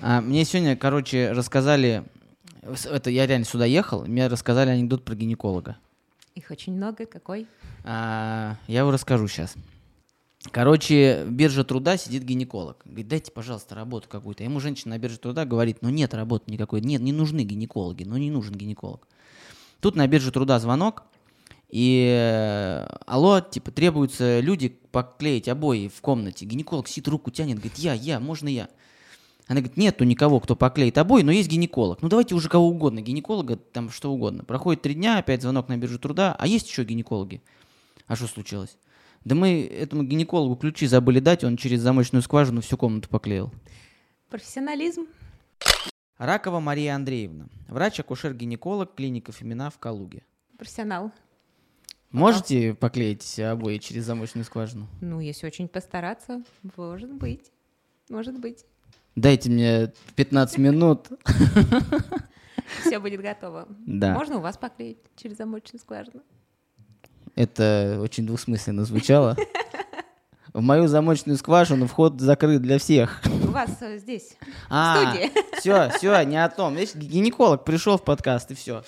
А, мне сегодня, короче, рассказали... Это я реально сюда ехал, мне рассказали анекдот про гинеколога. Их очень много. Какой? А, я его расскажу сейчас. Короче, биржа труда сидит гинеколог. Говорит, дайте, пожалуйста, работу какую-то. Ему женщина на бирже труда говорит, ну нет работы никакой. Нет, не нужны гинекологи, ну не нужен гинеколог. Тут на бирже труда звонок, и э, алло, типа, требуются люди поклеить обои в комнате. Гинеколог сидит, руку тянет, говорит, я, я, можно я? Она говорит, нету никого, кто поклеит обои, но есть гинеколог. Ну давайте уже кого угодно, гинеколога, там что угодно. Проходит три дня, опять звонок на биржу труда, а есть еще гинекологи? А что случилось? Да мы этому гинекологу ключи забыли дать, он через замочную скважину всю комнату поклеил. Профессионализм. Ракова Мария Андреевна, врач-акушер-гинеколог, клиника Фемина в Калуге. Профессионал. Можете поклеить обои через замочную скважину? Ну, если очень постараться, может быть. Может быть. Дайте мне 15 минут. Все будет готово. Да. Можно у вас поклеить через замочную скважину? Это очень двусмысленно звучало. В мою замочную скважину вход закрыт для всех. Вас э, здесь. А, студии. все, все, не о том. Видишь, гинеколог пришел в подкаст и все.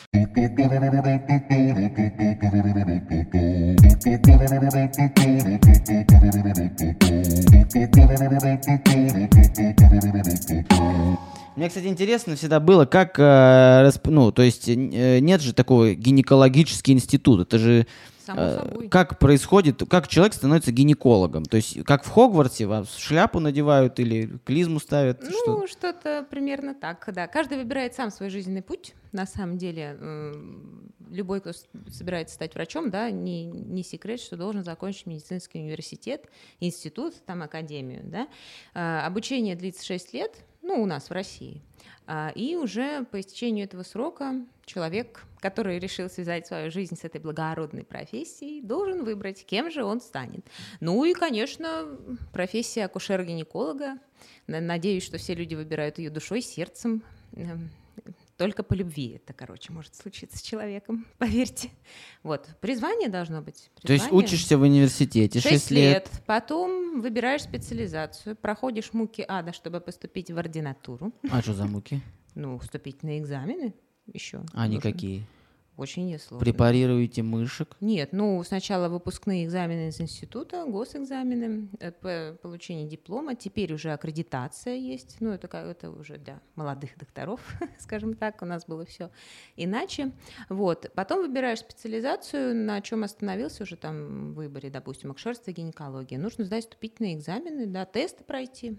Мне, кстати, интересно всегда было, как, э, ну, то есть, э, нет же такого гинекологический институт, это же Само э, собой. как происходит, как человек становится гинекологом, то есть, как в Хогвартсе, вам шляпу надевают или клизму ставят, что? Ну, что-то примерно так, да. Каждый выбирает сам свой жизненный путь. На самом деле, м, любой, кто собирается стать врачом, да, не, не секрет, что должен закончить медицинский университет, институт, там, академию, да. А, Обучение длится 6 лет, ну, у нас в России. А, И уже по истечению этого срока человек, который решил связать свою жизнь с этой благородной профессией, должен выбрать, кем же он станет. Ну и, конечно, профессия акушера-гинеколога. На- Надеюсь, что все люди выбирают ее душой, сердцем. Только по любви это, короче, может случиться с человеком, поверьте. Вот, призвание должно быть. То есть призвание. учишься в университете 6, Шесть лет. лет. Потом выбираешь специализацию, проходишь муки ада, чтобы поступить в ординатуру. А что за муки? Ну, вступительные экзамены еще. Они нужно. какие? Очень несложно. Препарируете мышек? Нет, ну сначала выпускные экзамены из института, госэкзамены, э, по- получение диплома, теперь уже аккредитация есть, ну это, это уже для молодых докторов, скажем так, у нас было все иначе. Вот, потом выбираешь специализацию, на чем остановился уже там в выборе, допустим, акушерство гинекология. Нужно сдать вступительные экзамены, да, тесты пройти.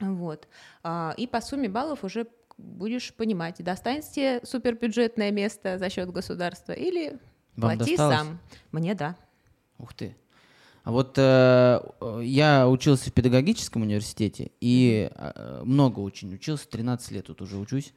Вот. А, И по сумме баллов уже будешь понимать, достанется тебе супербюджетное место за счет государства или Вам плати досталось? сам. Мне да. Ух ты. А вот э, я учился в педагогическом университете, и э, много очень учился, 13 лет тут уже учусь.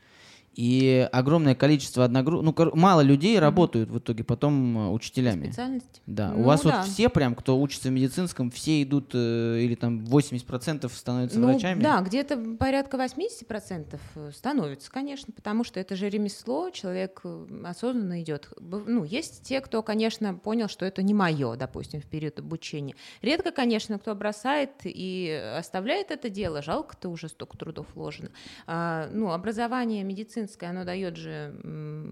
И огромное количество одногрупп... Ну, мало людей работают в итоге потом э, учителями. Специальность. Да, у Ну вас да. вот все прям, кто учится в медицинском, все идут, э, или там 80% становятся Ну, врачами? Да, где-то порядка 80% становится, конечно, потому что это же ремесло, человек э, осознанно идет. Ну, есть те, кто, конечно, понял, что это не мое, допустим, в период обучения. Редко, конечно, кто бросает и оставляет это дело, жалко-то уже столько трудов вложено. А, ну, образование медицинское, оно дает же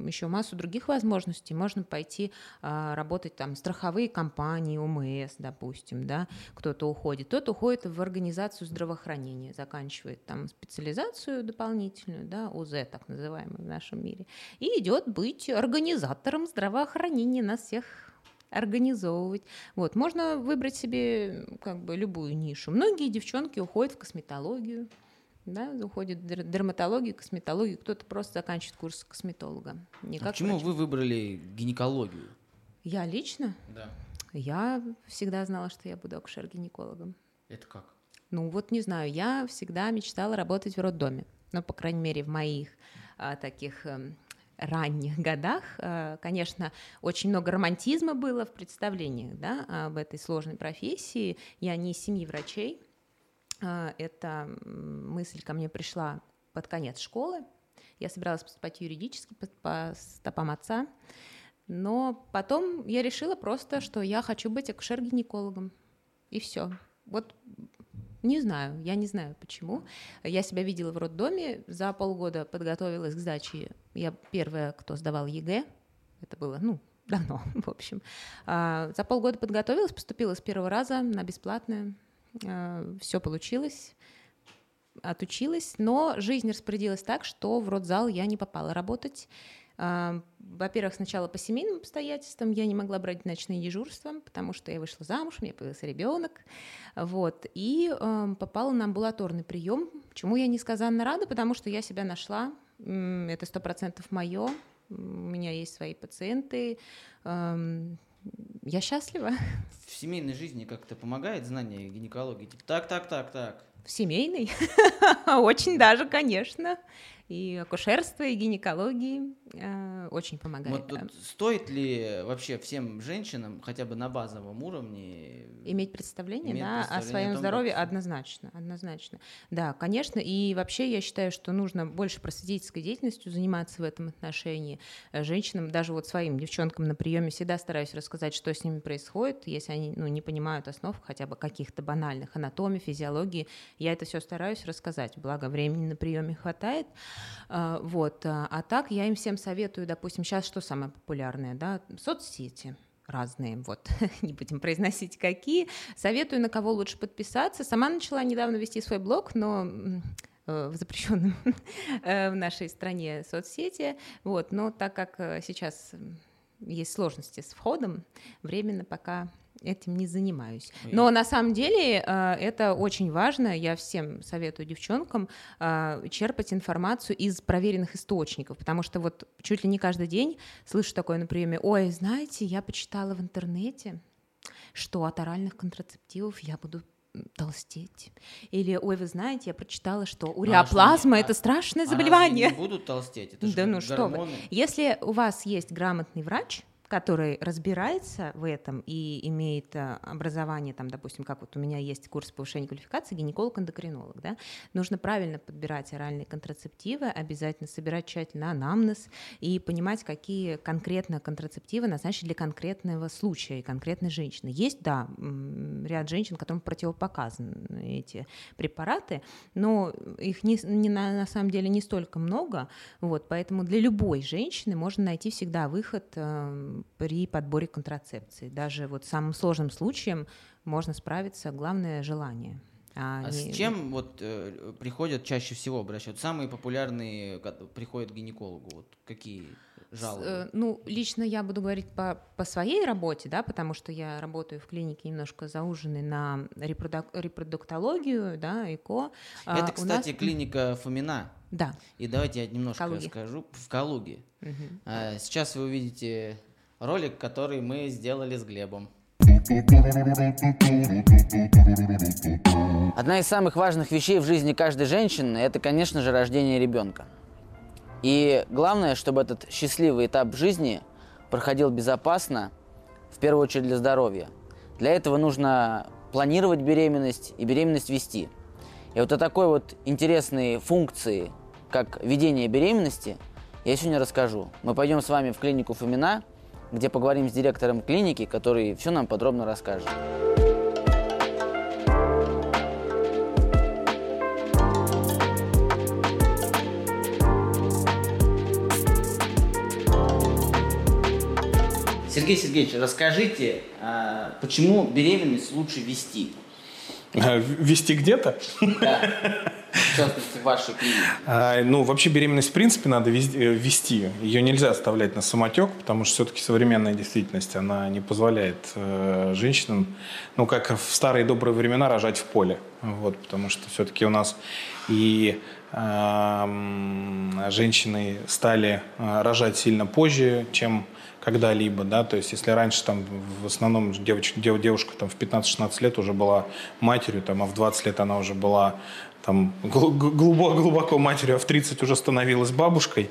еще массу других возможностей. Можно пойти а, работать там страховые компании, ОМС, допустим, да, кто-то уходит. Кто-то уходит в организацию здравоохранения, заканчивает там специализацию дополнительную, да, УЗ, так называемый в нашем мире, и идет быть организатором здравоохранения нас всех организовывать. Вот, можно выбрать себе как бы любую нишу. Многие девчонки уходят в косметологию, да, уходят в дер- дерматологию, косметологию, кто-то просто заканчивает курс косметолога. Не А почему врач. вы выбрали гинекологию? Я лично? Да. Я всегда знала, что я буду акушер-гинекологом. Это как? Ну вот не знаю, я всегда мечтала работать в роддоме. Ну, по крайней мере, в моих а, таких эм, ранних годах, а, конечно, очень много романтизма было в представлениях да, об этой сложной профессии. Я не из семьи врачей. А, Эта мысль ко мне пришла под конец школы. Я собиралась поступать в юридический по, по стопам отца. Но потом я решила просто, что я хочу быть акушер-гинекологом. И все. Вот Не знаю, я не знаю почему. Я себя видела в роддоме, за полгода подготовилась к сдаче. Я первая, кто сдавал ЕГЭ. Это было, ну, давно, в общем. А, за полгода подготовилась, поступила с первого раза на бесплатное. А, Все получилось отучилась, но жизнь распорядилась так, что в родзал я не попала работать. А, во-первых, сначала по семейным обстоятельствам я не могла брать ночные дежурства, потому что я вышла замуж, у меня появился ребенок, вот, и э, попала на амбулаторный прием, чему я несказанно рада, потому что я себя нашла, это сто процентов мое, у меня есть свои пациенты, э, я счастлива. В семейной жизни как-то помогает знание гинекологии? Типа, так, так, так, так. В семейной? Очень даже, конечно и акушерство, и гинекологии э, очень помогает. Вот тут стоит ли вообще всем женщинам хотя бы на базовом уровне иметь представление, иметь да, представление о своем о том, здоровье как... однозначно, однозначно. Да, конечно, и вообще я считаю, что нужно больше просветительской деятельностью заниматься в этом отношении. Э, женщинам, даже вот своим девчонкам на приеме всегда стараюсь рассказать, что с ними происходит, если они ну, не понимают основ хотя бы каких-то банальных анатомий, физиологии, я это все стараюсь рассказать, благо времени на приеме хватает. А, вот. А, а так я им всем советую, допустим, сейчас что самое популярное, да, соцсети разные, вот, не будем произносить какие. Советую, на кого лучше подписаться. Сама начала недавно вести свой блог, но э, в запрещенном э, в нашей стране соцсети, вот, но так как э, сейчас есть сложности с входом, временно пока этим не занимаюсь. Но на самом деле э, это очень важно. Я всем советую девчонкам э, черпать информацию из проверенных источников, потому что вот чуть ли не каждый день слышу такое на приеме: ой, знаете, я почитала в интернете, что от оральных контрацептивов я буду толстеть. Или, ой, вы знаете, я прочитала, что уреоплазма а, это страшное заболевание. Они не будут толстеть, это Да ну что вы. Если у вас есть грамотный врач, который разбирается в этом и имеет э, образование, там, допустим, как вот у меня есть курс повышения квалификации, гинеколог-эндокринолог, да, нужно правильно подбирать оральные контрацептивы, обязательно собирать тщательно анамнез и понимать, какие конкретно контрацептивы назначить для конкретного случая и конкретной женщины. Есть, да, ряд женщин, которым противопоказаны эти препараты, но их не, не на, на самом деле не столько много, вот, поэтому для любой женщины можно найти всегда выход эм, при подборе контрацепции. Даже вот самым сложным случаем можно справиться, главное желание. А, а не... с чем вот э, приходят чаще всего обращаются? Самые популярные приходят к гинекологу. Вот какие жалобы? С, э, ну, лично я буду говорить по, по своей работе, да, потому что я работаю в клинике немножко зауженной на репродук репродуктологию, да, ЭКО. А Это, кстати, нас... клиника Фомина. Да. И давайте я немножко Калуги. скажу. В Калуге. Угу. А, сейчас вы увидите ролик, который мы сделали с Глебом. Одна из самых важных вещей в жизни каждой женщины – это, конечно же, рождение ребенка. И главное, чтобы этот счастливый этап жизни проходил безопасно, в первую очередь для здоровья. Для этого нужно планировать беременность и беременность вести. И вот о такой вот интересной функции, как ведение беременности, я сегодня расскажу. Мы пойдем с вами в клинику Фомина – где поговорим с директором клиники, который все нам подробно расскажет. Сергей Сергеевич, расскажите, а, почему беременность лучше вести? Вести где-то? Да. Частности, в вашей ну, вообще беременность в принципе надо э, вести. Ее нельзя оставлять на самотек, потому что все-таки современная действительность, она не позволяет э, женщинам, ну, как в старые добрые времена, рожать в поле. Вот, потому что все-таки у нас и женщины стали э, рожать сильно позже, чем когда-либо, да, то есть если раньше там в основном девочка, дев, девушка там в 15-16 лет уже была матерью, там, а в 20 лет она уже была там глубоко, глубоко матерью, а в 30 уже становилась бабушкой,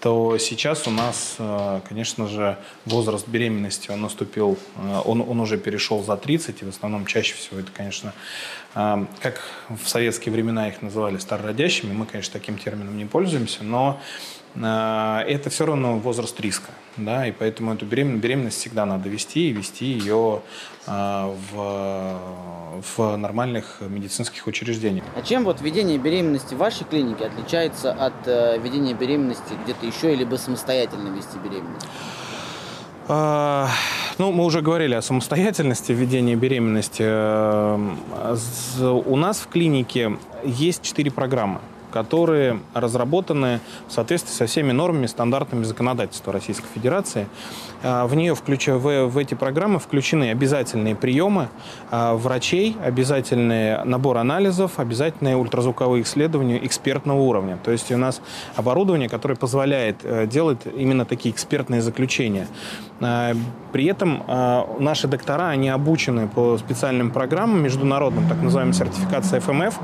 то сейчас у нас, э, конечно же, возраст беременности, он наступил, э, он, он уже перешел за 30, и в основном чаще всего это, конечно, как в советские времена их называли старородящими, мы, конечно, таким термином не пользуемся, но это все равно возраст риска. Да, и поэтому эту беременность, всегда надо вести и вести ее в, в нормальных медицинских учреждениях. А чем вот ведение беременности в вашей клинике отличается от э, ведения беременности где-то еще, либо самостоятельно вести беременность? А, ну, мы уже говорили о самостоятельности ведения беременности. Э, у нас в клинике есть четыре программы которые разработаны в соответствии со всеми нормами, стандартами законодательства Российской Федерации. А, в нее включая в, в эти программы включены обязательные приемы а, врачей, обязательный набор анализов, обязательные ультразвуковые исследования экспертного уровня. То есть у нас оборудование, которое позволяет э, делать именно такие экспертные заключения. А, при этом наши доктора, они обучены по специальным программам международным, так называемой сертификации ФМФ.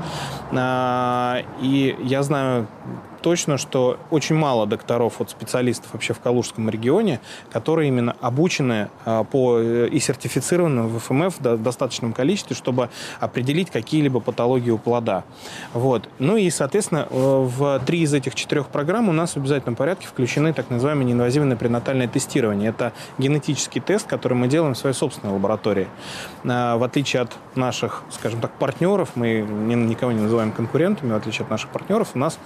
И я знаю точно, что очень мало докторов, вот специалистов вообще в Калужском регионе, которые именно обучены а, по э, и сертифицированы в ФМФ в достаточном количестве, чтобы определить какие-либо патологии у плода. Вот. Ну и, соответственно, э, в три из этих четырех программ у нас в обязательном порядке включены так называемое неинвазивное пренатальное тестирование. Это генетический тест, который мы делаем в своей собственной лаборатории. А, в отличие от наших, скажем так, партнеров, мы никого не называем конкурентами, в отличие от наших партнеров, у нас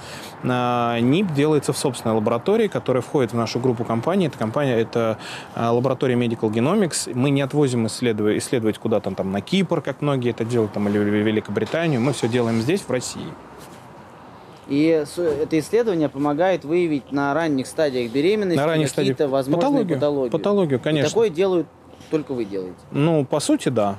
а, НИП делается в собственной лаборатории, которая входит в нашу группу компаний. Это компания, это а, лаборатория Medical Genomics. Мы не отвозим исследовать, исследовать куда-то там на Кипр, как многие это делают, там, или в Великобританию. Мы все делаем здесь, в России. И это исследование помогает выявить на ранних стадиях беременности на ранних какие-то стадиях... возможные патологию, патологии. Патологию, конечно. И такое делают только вы делаете? Ну, по сути, да.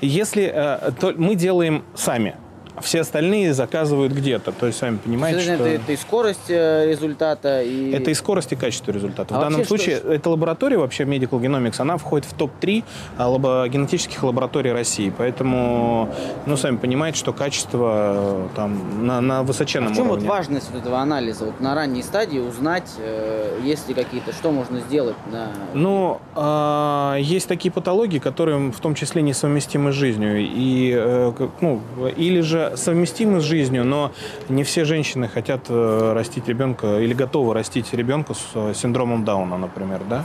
Если э, то мы делаем сами, все остальные заказывают где-то. То есть, сами понимаете, что... Это, это и скорость э, результата, и... Это и скорость, и качество результата. А в данном случае, что... эта лаборатория, вообще Medical Genomics, она входит в топ-3 а, лабо... генетических лабораторий России. Поэтому, ну, сами понимаете, что качество э, там на, на высоченном а в чем уровне. вот важность вот этого анализа? Вот на ранней стадии узнать, э, есть ли какие-то, что можно сделать на... Ну, э, есть такие патологии, которые в том числе несовместимы с жизнью. И, э, ну, или же совместимы с жизнью, но не все женщины хотят э, растить ребенка или готовы растить ребенка с э, синдромом Дауна, например, да.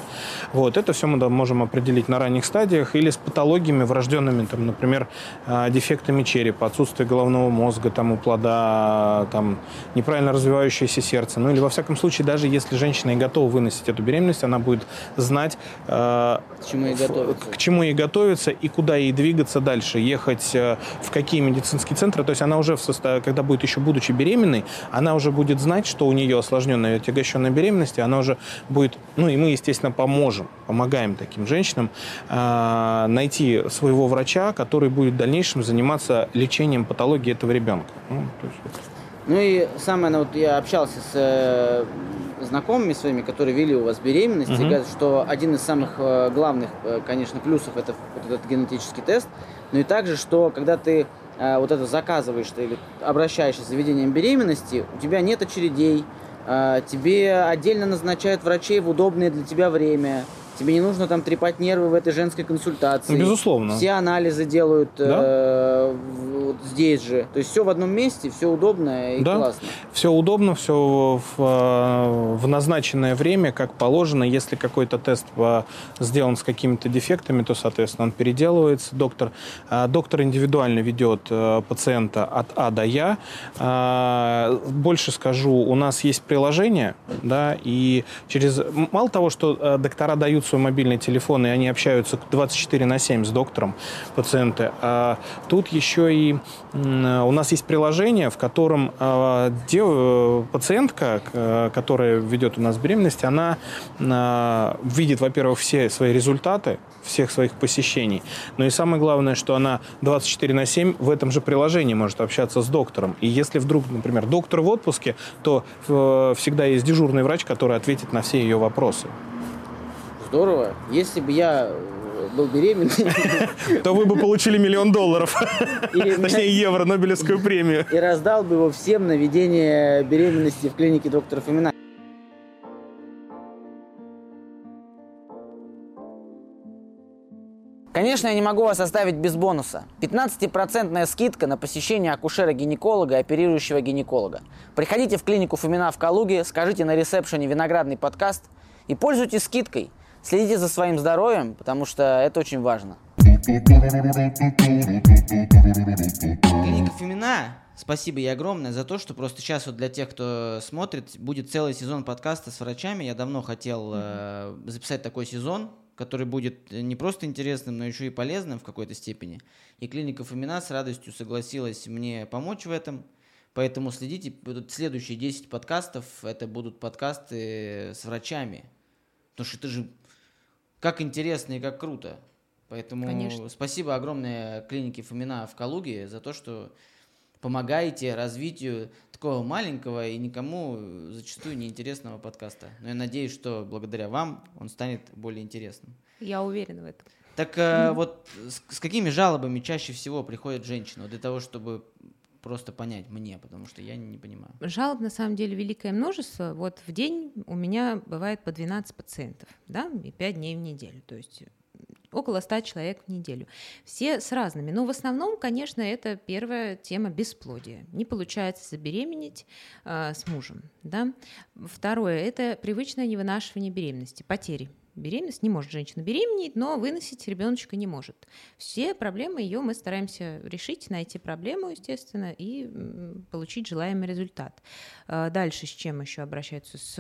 Вот это все мы можем определить на ранних стадиях или с патологиями врожденными, там, например, э, дефектами черепа, отсутствие головного мозга там у плода, там неправильно развивающееся сердце, ну или во всяком случае даже если женщина и готова выносить эту беременность, она будет знать к чему ей готовиться, к чему ей готовиться и куда ей двигаться дальше, ехать в какие медицинские центры то есть она уже, в состав... когда будет еще будучи беременной, она уже будет знать, что у нее осложненная отягощенная беременность, и она уже будет, ну и мы, естественно, поможем, помогаем таким женщинам э, найти своего врача, который будет в дальнейшем заниматься лечением патологии этого ребенка. Ну, есть... ну и самое, ну, вот я общался с э, знакомыми своими, которые вели у вас беременность, угу. и говорят, что один из самых э, главных, э, конечно, плюсов это вот этот генетический тест, но и также, что когда ты вот это заказываешь ты или обращаешься с заведением беременности, у тебя нет очередей, э, тебе отдельно назначают врачей в удобное для тебя время, Тебе не нужно там трепать нервы в этой женской консультации. Безусловно. Все анализы делают да? э, вот здесь же. То есть все в одном месте, все удобно и да. классно. Все удобно, все в, э, в назначенное время, как положено. Если какой-то тест э, сделан с какими-то дефектами, то, соответственно, он переделывается. Доктор, э, доктор индивидуально ведет пациента от А до Я. Больше скажу, у нас есть приложение, да, и через... Мало того, что доктора дают свой мобильный телефон, и они общаются 24 на 7 с доктором пациенты. А тут еще и у нас есть приложение, в котором а, пациентка, которая ведет у нас беременность, она а, видит, во-первых, все свои результаты, всех своих посещений. Но и самое главное, что она 24 на 7 в этом же приложении может общаться с доктором. И если вдруг, например, доктор в отпуске, то э, всегда есть дежурный врач, который ответит на все ее вопросы здорово. Если бы я э, был беременный... То вы бы получили миллион долларов. Точнее, евро, Нобелевскую премию. И раздал бы его всем на ведение беременности в клинике доктора Фомина. Конечно, я не могу вас оставить без бонуса. 15% скидка на посещение акушера-гинеколога и оперирующего гинеколога. Приходите в клинику Фомина в Калуге, скажите на ресепшене «Виноградный подкаст» и пользуйтесь скидкой. Следите за своим здоровьем, потому что это очень важно. Клиника Фомина, спасибо ей огромное за то, что просто сейчас вот для тех, кто смотрит, будет целый сезон подкаста с врачами. Я давно хотел э, записать такой сезон, который будет не просто интересным, но еще и полезным в какой-то степени. И клиника Фомина с радостью согласилась мне помочь в этом. Поэтому следите, будут следующие 10 подкастов, это будут подкасты с врачами. Потому что это же как интересно и как круто. Поэтому Конечно. спасибо огромное клинике Фомина в Калуге за то, что помогаете развитию такого маленького и никому зачастую неинтересного подкаста. Но я надеюсь, что благодаря вам он станет более интересным. Я уверена в этом. Так э, вот с, с какими жалобами чаще всего приходят женщины Вот для того, чтобы просто понять мне, потому что я не понимаю. Жалоб на самом деле великое множество. Вот в день у меня бывает по 12 пациентов, да, и 5 дней в неделю. То есть около 100 человек в неделю. Все с разными. Но в основном, конечно, это первая тема бесплодия. Не получается забеременеть э, с мужем. Да? Второе – это привычное невынашивание беременности, потери беременность, не может женщина беременеть, но выносить ребеночка не может. Все проблемы ее мы стараемся решить, найти проблему, естественно, и получить желаемый результат. А дальше с чем еще обращаются? С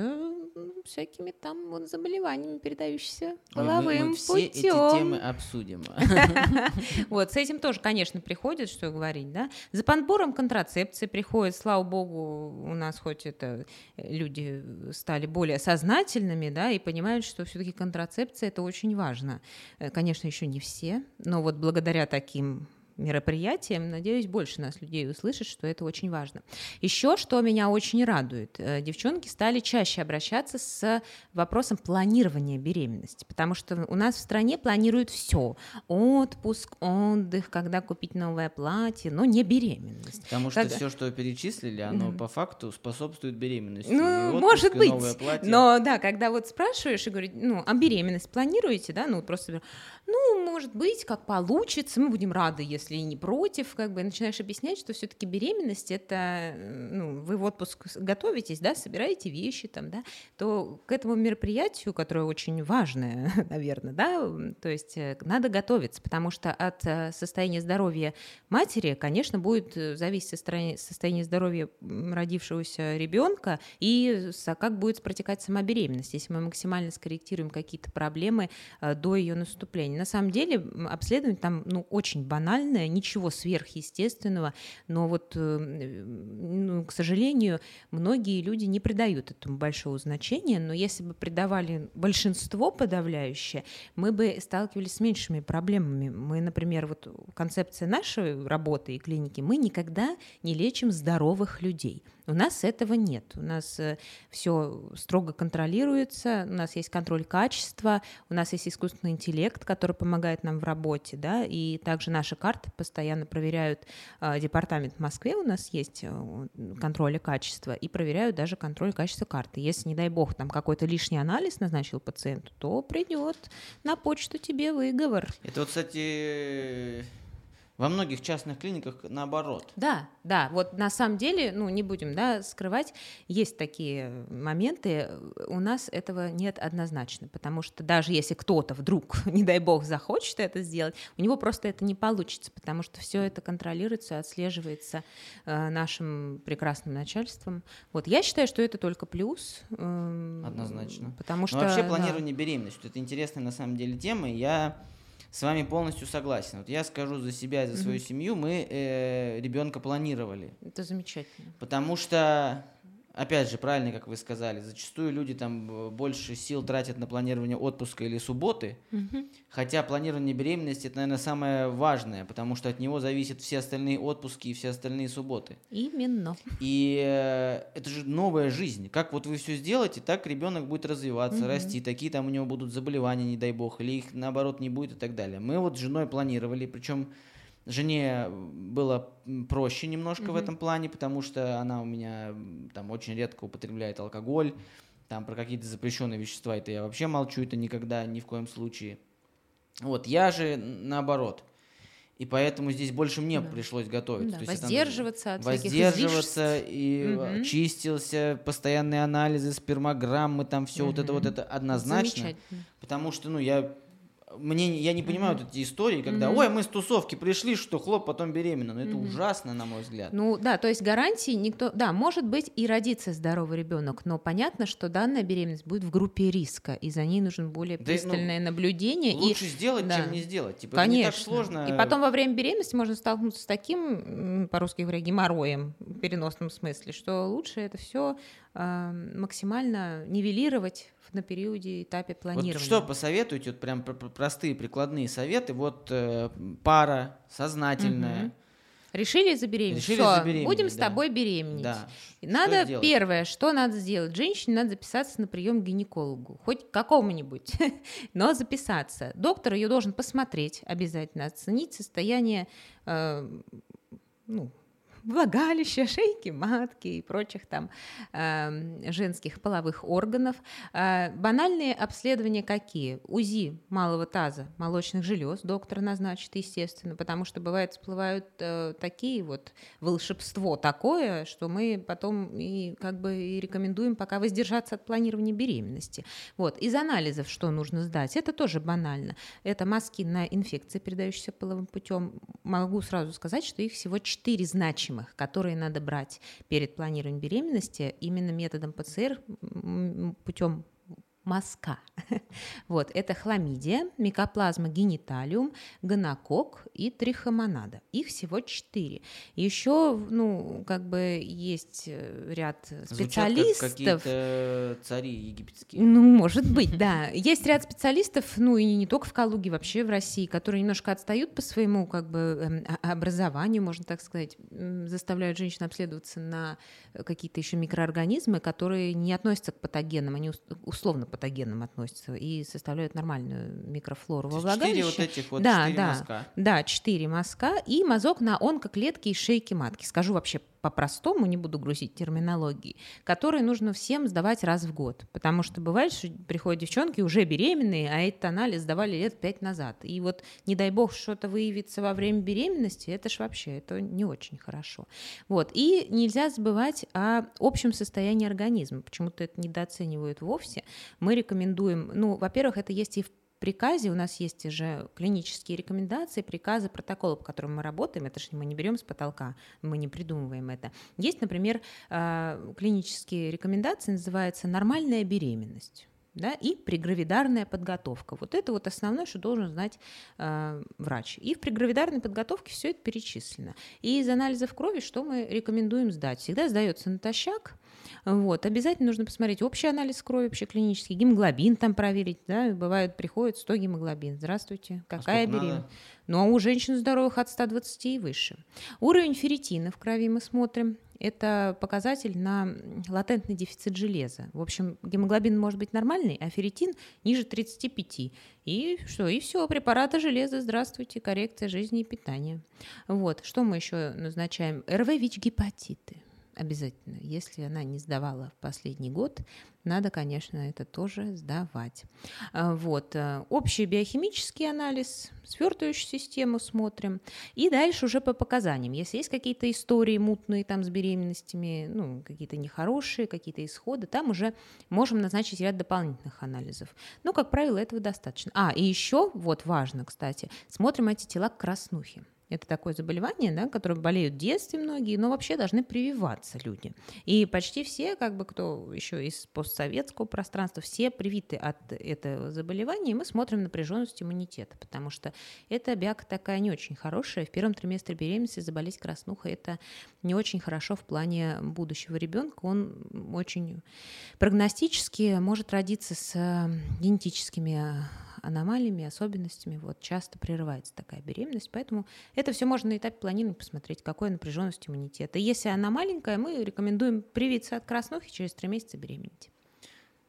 всякими там вот заболеваниями, передающимися половым Ой, мы, мы все эти темы обсудим. Вот, с этим тоже, конечно, приходит, что говорить, да. За подбором контрацепции приходит, слава богу, у нас хоть это э, люди стали более сознательными, да, и понимают, что все-таки контрацепция это очень важно. Э, конечно, еще не все, но вот благодаря таким мероприятием. Надеюсь, больше нас людей услышит, что это очень важно. Еще что меня очень радует, э, девчонки стали чаще обращаться с вопросом планирования беременности, потому что у нас в стране планируют все. Отпуск, отдых, когда купить новое платье, но не беременность. Потому что когда... все, что вы перечислили, оно mm. по факту способствует беременности. Ну, отпуск, может быть. Но да, когда вот спрашиваешь и говоришь, ну, а беременность планируете, да, ну, просто, ну, может быть, как получится, мы будем рады, если если не против, как бы начинаешь объяснять, что все-таки беременность это, ну, вы в отпуск готовитесь, да, собираете вещи там, да, то к этому мероприятию, которое очень важное, наверное, да, то есть э, надо готовиться, потому что от э, состояния здоровья матери, конечно, будет э, зависеть состояние, здоровья родившегося ребенка и как будет протекать сама беременность, если мы максимально скорректируем какие-то проблемы до ее наступления. На самом деле обследование там ну, очень банальное, банальное, ничего сверхъестественного, но вот, э, ну, к сожалению, многие люди не придают этому большого значения, но если бы придавали большинство подавляющее, мы бы сталкивались с меньшими проблемами. Мы, например, вот концепция нашей работы и клиники, мы никогда не лечим здоровых людей. У нас этого нет. У нас э, все строго контролируется, у нас есть контроль качества, у нас есть искусственный интеллект, который помогает нам в работе, да, и также наши карты постоянно проверяют э, департамент в Москве, у нас есть э, контроль качества, и проверяют даже контроль качества карты. Если, не дай бог, там какой-то лишний анализ назначил пациенту, то придет на почту тебе выговор. Это вот, кстати, во многих частных клиниках наоборот. Да, да. Вот на самом деле, ну не будем да, скрывать, есть такие моменты. У нас этого нет однозначно, потому что даже если кто-то вдруг, не дай бог, захочет это сделать, у него просто это не получится, потому что все это контролируется, отслеживается э, нашим прекрасным начальством. Вот я считаю, что это только плюс. Э, Однозначно. Потому что Но вообще планирование да. беременности это интересная на самом деле тема. Я с вами полностью согласен. Вот я скажу за себя и за свою mm-hmm. семью, мы э, ребенка планировали. Это замечательно. Потому что опять же, правильно, как вы сказали, зачастую люди там э, больше сил тратят на планирование отпуска или субботы, угу. хотя планирование беременности это, наверное, самое важное, потому что от него зависят все остальные отпуски и все остальные субботы. Именно. И э, это же новая жизнь. Как вот вы все сделаете, так ребенок будет развиваться, угу. расти, такие там у него будут заболевания, не дай бог, или их наоборот не будет и так далее. Мы вот с женой планировали, причем Жене было проще немножко mm-hmm. в этом плане, потому что она у меня там очень редко употребляет алкоголь, там про какие-то запрещенные вещества это я вообще молчу, это никогда, ни в коем случае. Вот, я же наоборот. И поэтому здесь больше мне да. пришлось готовиться. Да, воздерживаться от Воздерживаться и угу. чистился, постоянные анализы, спермограммы, там все угу. вот это вот это однозначно. Потому что, ну, я мне я не понимаю mm-hmm. вот эти истории, когда, mm-hmm. ой, мы с тусовки пришли, что хлоп, потом беременна. Но это mm-hmm. ужасно, на мой взгляд. Ну да, то есть гарантии никто, да, может быть и родится здоровый ребенок, но понятно, что данная беременность будет в группе риска, и за ней нужно более да, пристальное ну, наблюдение. Лучше и, сделать, да. чем не сделать. Типа, Конечно. Не так сложно. И потом во время беременности можно столкнуться с таким, по-русски говоря, геморроем в переносном смысле, что лучше это все э, максимально нивелировать на периоде этапе планирования. Вот что посоветуете, вот прям простые прикладные советы, вот э, пара сознательная. Угу. Решили забеременеть. Решили Все, забеременеть, будем да. с тобой беременеть. Да. Надо что первое, что надо сделать? Женщине надо записаться на прием к гинекологу, хоть какому-нибудь, но записаться. Доктор ее должен посмотреть обязательно, оценить состояние э, ну, влагалища, шейки матки и прочих там э, женских половых органов. Э, банальные обследования какие? УЗИ малого таза, молочных желез доктор назначит, естественно, потому что бывает всплывают э, такие вот волшебство такое, что мы потом и как бы и рекомендуем пока воздержаться от планирования беременности. Вот. Из анализов что нужно сдать? Это тоже банально. Это маски на инфекции, передающиеся половым путем. Могу сразу сказать, что их всего четыре значимых значимых, которые надо брать перед планированием беременности именно методом ПЦР путем мазка. вот, это хламидия, микоплазма гениталиум, гонокок и трихомонада. Их всего четыре. Еще, ну, как бы есть э, ряд специалистов. Звучат как цари египетские. Ну, может быть, да. Есть ряд специалистов, ну, и не только в Калуге, вообще в России, которые немножко отстают по своему, как бы, эм, образованию, можно так сказать, заставляют женщин обследоваться на какие-то еще микроорганизмы, которые не относятся к патогенам, они условно патогенам относятся и составляют нормальную микрофлору во влагалище. Четыре вот этих вот да, четыре да, мазка. Да, четыре мазка и мазок на онкоклетки и шейки матки. Скажу вообще по-простому, не буду грузить терминологии, которые нужно всем сдавать раз в год. Потому что бывает, что приходят девчонки уже беременные, а этот анализ сдавали лет пять назад. И вот, не дай бог, что-то выявится во время беременности, это ж вообще, это не очень хорошо. Вот. И нельзя забывать о общем состоянии организма. Почему-то это недооценивают вовсе. Мы рекомендуем, ну, во-первых, это есть и в приказе у нас есть же клинические рекомендации, приказы, протоколы, по которым мы работаем. Это же мы не берем с потолка, мы не придумываем это. Есть, например, а, клинические рекомендации, называется «нормальная беременность» да, и прегравидарная подготовка. Вот это вот основное, что должен знать э, врач. И в прегравидарной подготовке все это перечислено. И из анализов крови что мы рекомендуем сдать? Всегда сдается натощак, вот. Обязательно нужно посмотреть общий анализ крови, вообще клинический, гемоглобин там проверить. Да? Бывает, приходит 100 гемоглобин. Здравствуйте, а какая а беременность? Ну, а у женщин здоровых от 120 и выше. Уровень ферритина в крови мы смотрим. Это показатель на латентный дефицит железа. В общем, гемоглобин может быть нормальный, а ферритин ниже 35. И что? И все, препараты железа, здравствуйте, коррекция жизни и питания. Вот, что мы еще назначаем? РВ-ВИЧ-гепатиты обязательно. Если она не сдавала в последний год, надо, конечно, это тоже сдавать. А, вот. Э, общий биохимический анализ, свертывающую систему смотрим. И дальше уже по показаниям. Если есть какие-то истории мутные там с беременностями, ну, какие-то нехорошие, какие-то исходы, там уже можем назначить ряд дополнительных анализов. Но, как правило, этого достаточно. А, и еще, вот важно, кстати, смотрим эти тела к краснухе. Это такое заболевание, да, которое болеют в детстве многие, но вообще должны прививаться люди. И почти все, как бы кто еще из постсоветского пространства, все привиты от этого заболевания, и мы смотрим напряженность иммунитета, потому что эта бяка такая не очень хорошая. В первом триместре беременности заболеть краснухой – это не очень хорошо в плане будущего ребенка. Он очень прогностически может родиться с генетическими аномалиями, особенностями, вот часто прерывается такая беременность, поэтому это все можно на этапе планирования посмотреть, какой напряженность иммунитета. Если она маленькая, мы рекомендуем привиться от краснухи через три месяца беременности.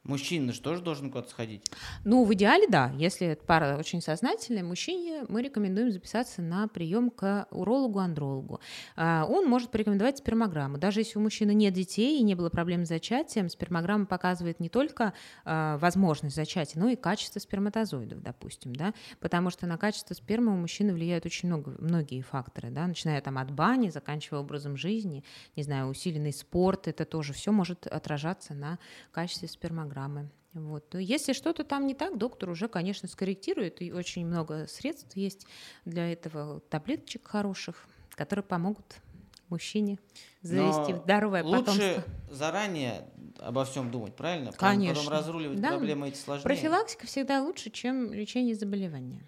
Мужчина же тоже должен куда-то сходить. Ну, в идеале, да. Если пара очень сознательная, мужчине мы рекомендуем записаться на прием к урологу-андрологу. А, он может порекомендовать спермограмму. Даже если у мужчины нет детей и не было проблем с зачатием, спермограмма показывает не только а, возможность зачатия, но и качество сперматозоидов, допустим, да, потому что на качество спермы у мужчины влияют очень много, многие факторы, да, начиная там от бани, заканчивая образом жизни, не знаю, усиленный спорт, это тоже все может отражаться на качестве спермограммы программы. Вот. Если что-то там не так, доктор уже, конечно, скорректирует, и очень много средств есть для этого, таблеточек хороших, которые помогут мужчине завести Но здоровое лучше потомство. заранее обо всем думать, правильно? Конечно. Потом разруливать да. проблемы эти сложнее. Профилактика всегда лучше, чем лечение заболевания.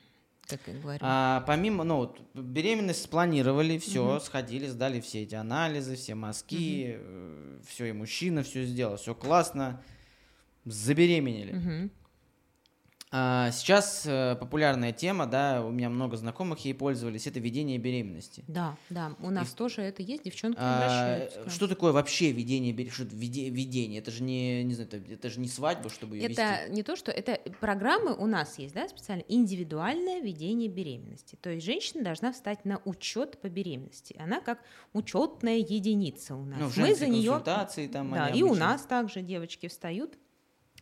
Как я говорю. А, помимо, ну вот, беременность спланировали, все, угу. сходили, сдали все эти анализы, все мазки, угу. все и мужчина все сделал, все классно забеременели. Угу. А, сейчас э, популярная тема, да, у меня много знакомых ей пользовались, это ведение беременности. Да, да, у нас И, тоже это есть, девчонки а, обращаются. Что такое вообще ведение беременности? Ведение, это же не, не знаю, это, это же не свадьба, чтобы ее Это вести. не то, что это программы у нас есть, да, специально индивидуальное ведение беременности. То есть женщина должна встать на учет по беременности. Она как учетная единица у нас. Ну, Мы за нее там. Да, и у нас также девочки встают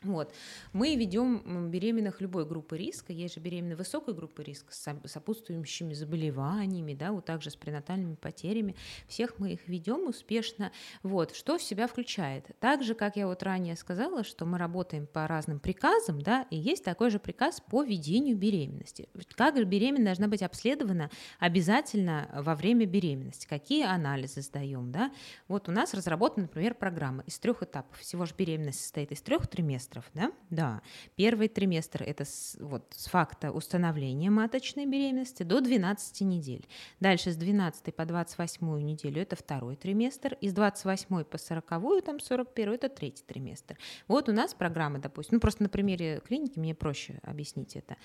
вот. Мы ведем беременных любой группы риска, есть же беременные высокой группы риска с сопутствующими заболеваниями, да, вот также с пренатальными потерями. Всех мы их ведем успешно. Вот. Что в себя включает? Так же, как я вот ранее сказала, что мы работаем по разным приказам, да, и есть такой же приказ по ведению беременности. Как же беременность должна быть обследована обязательно во время беременности? Какие анализы сдаем, да? Вот у нас разработана, например, программа из трех этапов. Всего же беременность состоит из трех триместров триместров, да? Да. Первый триместр – это с, вот, с факта установления маточной беременности до 12 недель. Дальше с 12 по 28 неделю – это второй триместр, и с 28 по 40, там 41 – это третий триместр. Вот у нас программа, допустим, ну просто на примере клиники мне проще объяснить это,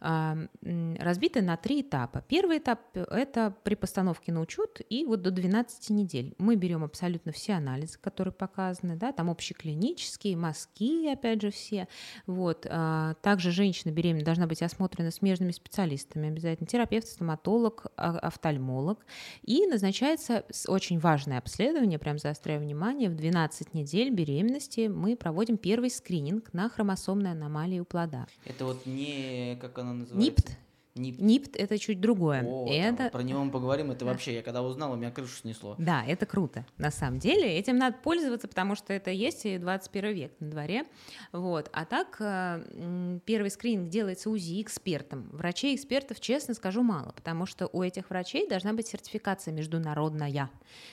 разбита на три этапа. Первый этап – это при постановке на учет и вот до 12 недель. Мы берем абсолютно все анализы, которые показаны, да, там общеклинические, мазки, опять же, все. Вот. А, также женщина беременная должна быть осмотрена смежными специалистами, обязательно терапевт, стоматолог, а, офтальмолог. И назначается очень важное обследование, прям заостряю внимание, в 12 недель беременности мы проводим первый скрининг на хромосомные аномалии у плода. Это вот не, как она называется? НИПТ, НИПТ. НИПТ это чуть другое. О, это... Там, про него мы поговорим. Это вообще, я когда узнал, у меня крышу снесло. Да, это круто. На самом деле, этим надо пользоваться, потому что это есть и 21 век на дворе. Вот. А так, э, первый скрининг делается УЗИ экспертом. Врачей-экспертов, честно скажу, мало, потому что у этих врачей должна быть сертификация международная.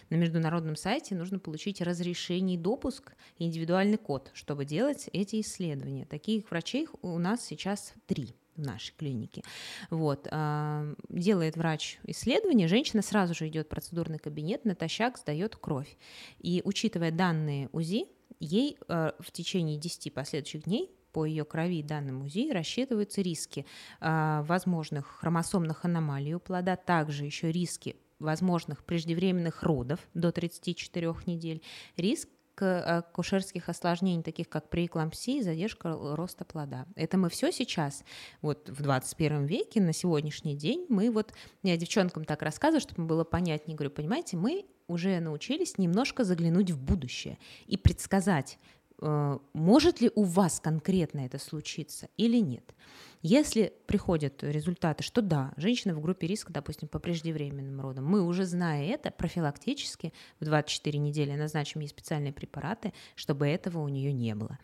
На международном сайте нужно получить разрешение и допуск, индивидуальный код, чтобы делать эти исследования. Таких врачей у нас сейчас три в нашей клинике. Вот. А, делает врач исследование, женщина сразу же идет в процедурный кабинет, натощак сдает кровь. И учитывая данные УЗИ, ей а, в течение 10 последующих дней по ее крови и данным УЗИ рассчитываются риски а, возможных хромосомных аномалий у плода, также еще риски возможных преждевременных родов до 34 недель, риск акушерских осложнений, таких как преэклампсия задержка роста плода. Это мы все сейчас, вот в 21 веке, на сегодняшний день, мы вот, я девчонкам так рассказываю, чтобы было понятнее, говорю, понимаете, мы уже научились немножко заглянуть в будущее и предсказать, э, может ли у вас конкретно это случиться или нет. Если приходят результаты, что да, женщина в группе риска, допустим, по преждевременным родам, мы уже зная это, профилактически в 24 недели назначим ей специальные препараты, чтобы этого у нее не было.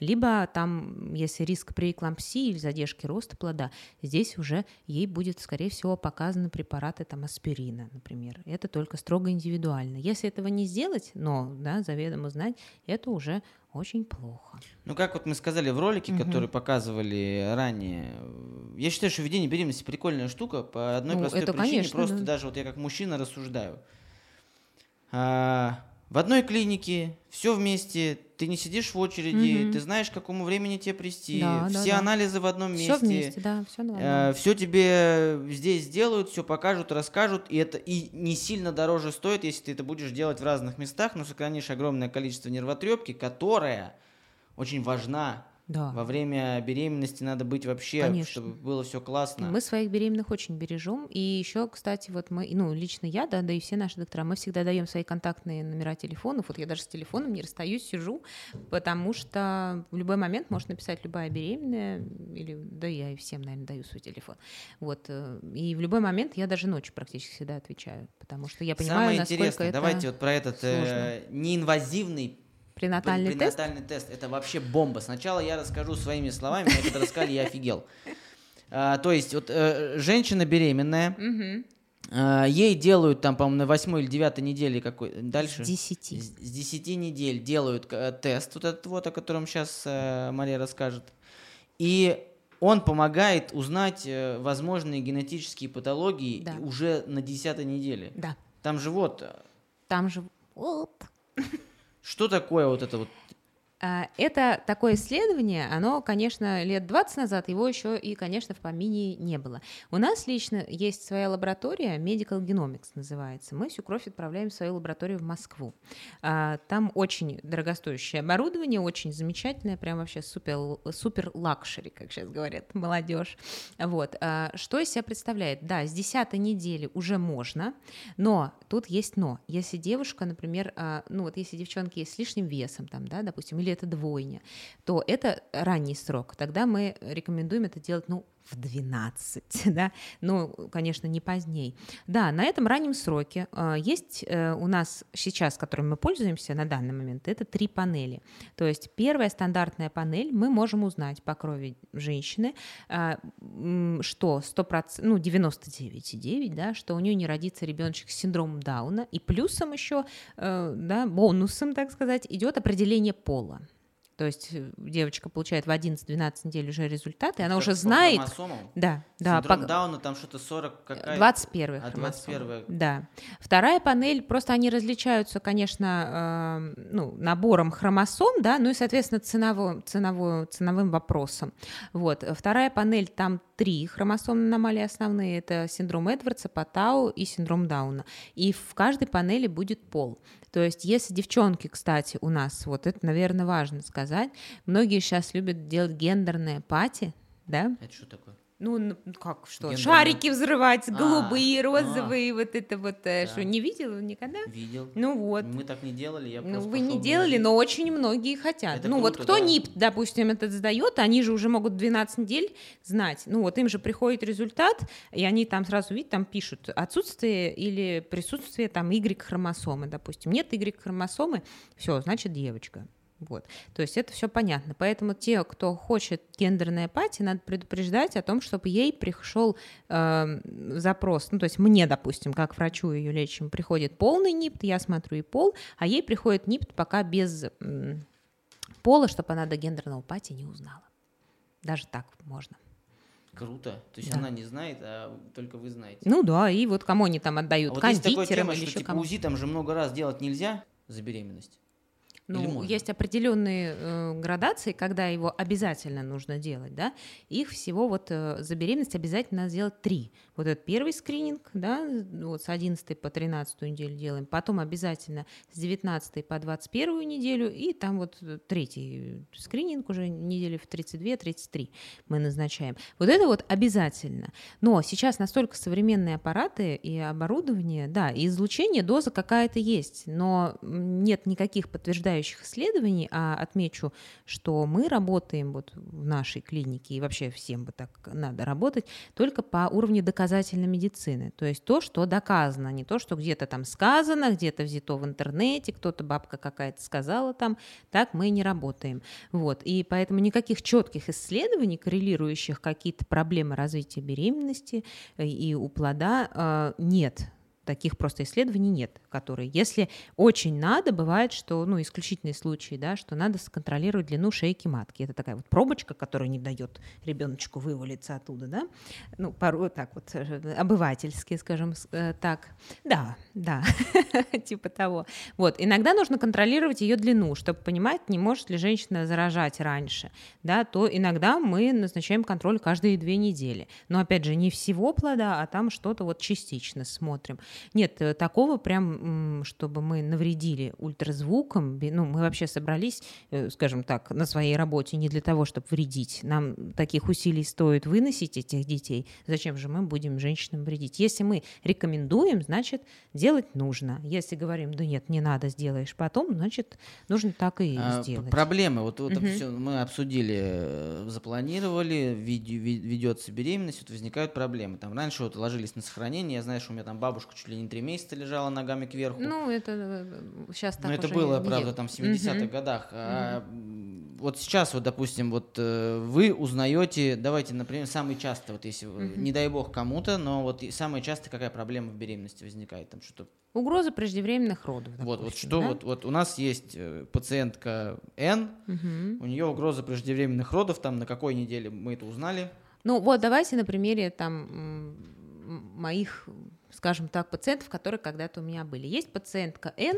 Либо там, если риск при эклампсии или задержке роста плода, здесь уже ей будет, скорее всего, показаны препараты там, аспирина, например. Это только строго индивидуально. Если этого не сделать, но да, заведомо знать, это уже очень плохо. Ну, как вот мы сказали в ролике, угу. который показывали ранее, я считаю, что введение беременности прикольная штука по одной ну, простой это, причине. Конечно, просто да. даже вот я как мужчина рассуждаю. А, в одной клинике все вместе, ты не сидишь в очереди, угу. ты знаешь, к какому времени тебе прийти, да, все да, анализы в одном месте. Все вместе, да, все э, Все тебе здесь сделают, все покажут, расскажут, и это и не сильно дороже стоит, если ты это будешь делать в разных местах, но сохранишь огромное количество нервотрепки, которая очень важна. Да. Во время беременности надо быть вообще, Конечно. чтобы было все классно. Мы своих беременных очень бережем. И еще, кстати, вот мы, ну, лично я, да, да и все наши доктора, мы всегда даем свои контактные номера телефонов. Вот я даже с телефоном не расстаюсь, сижу, потому что в любой момент может написать любая беременная, или да я и всем, наверное, даю свой телефон. Вот. э, И в любой момент я даже ночью практически всегда отвечаю, потому что я понимаю, Самое насколько интересное, это давайте вот про этот э, неинвазивный пренатальный тест. пренатальный тест. Это вообще бомба. Сначала я расскажу своими словами, мне когда рассказали, я офигел. А, то есть вот э, женщина беременная, а, ей делают там, по-моему, на восьмой или девятой неделе какой дальше. С 10. С с 10 недель делают э, тест, вот этот вот, о котором сейчас Мария расскажет. И он помогает узнать э, возможные генетические патологии Да. уже на 10 неделе. Да. Там же вот, э, Там же вот. Что такое вот это вот Это такое исследование, оно, конечно, лет 20 назад его еще и, конечно, в помине не было. У нас лично есть своя лаборатория, Medical Genomics называется. Мы всю кровь отправляем в свою лабораторию в Москву. А, Там очень дорогостоящее оборудование, очень замечательное, прям вообще супер, супер luxury, как сейчас говорят молодежь. Вот. А, Что из себя представляет? Да, с 10 недели уже можно, но тут есть но. Если девушка, например, а, ну вот если девчонки с лишним весом, там, да, допустим, или это двойня, то это ранний срок. Тогда мы рекомендуем это делать, ну, в 12, да, ну, конечно, не поздней. Да, на этом раннем сроке э, есть э, у нас сейчас, которым мы пользуемся на данный момент, это три панели. То есть первая стандартная панель, мы можем узнать по крови женщины, э, что 100%, ну, 99,9, да, что у нее не родится ребеночек с синдромом Дауна, и плюсом еще, да, бонусом, так сказать, идет определение пола. То есть э, девочка получает в 11-12 недель уже результаты, и она уже знает. Да, да, Синдром по- Дауна там что-то 40 какая 21 А, хромосома. 21-я. Да. Вторая панель, просто они различаются, конечно, э, ну, набором хромосом, да, ну и, соответственно, ценово, ценово, ценовым вопросом. Вот. Вторая панель, там три хромосомные аномалии основные, это синдром Эдвардса, Патау и синдром Дауна. И в каждой панели будет пол. То есть, если девчонки, кстати, у нас, вот это, наверное, важно сказать, многие сейчас любят делать гендерные пати, да, Это что такое? Ну, н- как что? Гендерные. Шарики взрывать, А, голубые, а. розовые, вот это вот. э, Да. Что, не видела никогда? Видел. Ну вот. Мы так не делали, я Ну, вы не делали, но очень многие хотят. Это ну, вот круто, кто да. НИП, допустим, этот сдает, они же уже могут 12 недель знать. Ну, вот им же приходит результат, и они там сразу, видят, там пишут отсутствие или присутствие там Y-хромосомы, допустим. Нет Y-хромосомы, все, значит, девочка. Вот. То есть это все понятно. Поэтому те, кто хочет гендерной апатии, надо предупреждать о том, чтобы ей пришел э, запрос. Ну, то есть мне, допустим, как врачу ее лечим, приходит полный НИПТ, я смотрю и пол, а ей приходит НИПТ пока без м, пола, чтобы она до гендерного апатии не узнала. Даже так можно. Круто. То есть Да. она не знает, а только вы знаете. Ну да, и вот кому они там А отдают, вот есть такая тема, или что еще типа кому. УЗИ там же много раз делать нельзя за беременность. Ну, есть определенные э, градации, когда его обязательно нужно делать, да. Их всего вот э, за беременность обязательно надо сделать три. Вот этот первый скрининг, да, вот с 11 по 13 неделю делаем, потом обязательно с 19 по 21 неделю, и там вот третий скрининг уже недели в 32-33 мы назначаем. Вот это вот обязательно. Но сейчас настолько современные аппараты и оборудование, да, и излучение, доза какая-то есть, но нет никаких подтверждающих исследований, а отмечу, что мы работаем вот в нашей клинике, и вообще всем бы так надо работать, только по уровню доказательной медицины. То есть то, что доказано, не то, что где-то там сказано, где-то взято в интернете, кто-то бабка какая-то сказала там, так мы не работаем. Вот. И поэтому никаких четких исследований, коррелирующих какие-то проблемы развития беременности э, и у плода, э, нет. Таких просто исследований нет, которые, если очень надо, бывает, что, ну, исключительные случаи, да, что надо сконтролировать длину шейки матки. Это такая вот пробочка, которая не дает ребеночку вывалиться оттуда, да. Ну, порой так вот, э, обывательски, скажем э, так. Да, да, типа того. Вот, иногда нужно контролировать ее длину, чтобы понимать, не может ли женщина заражать раньше, да, то иногда мы назначаем контроль каждые две недели. Но, опять же, не всего плода, а там что-то вот частично смотрим. Нет, э, такого прям, чтобы мы навредили ультразвуком, ну, мы вообще собрались, э, скажем так, на своей работе не для того, чтобы вредить. Нам таких усилий стоит выносить этих детей. Зачем же мы будем женщинам вредить? Если мы рекомендуем, значит, делать нужно. Если говорим, да нет, не надо, сделаешь потом, значит, нужно так и а, сделать. Проблемы, вот, вот угу. все мы обсудили, э, запланировали, ведется беременность, вот возникают проблемы. Там раньше вот ложились на сохранение, я знаю, что у меня там бабушка чуть ли не три месяца лежала ногами кверху. Ну, это сейчас э, так Но это было, правда, там в 70-х угу. годах. А, угу. Вот сейчас, вот, допустим, вот э, вы узнаете, давайте, например, самый часто, вот если, угу. не дай бог кому-то, но вот самое часто какая проблема в беременности возникает? Там что-то Угроза преждевременных родов. Допустим, вот, вот что да? вот, вот у нас есть э, пациентка Н, угу. у нее угроза преждевременных родов, там на какой неделе мы это узнали? Ну вот давайте на примере там моих скажем так, пациентов, которые когда-то у меня были. Есть пациентка Н,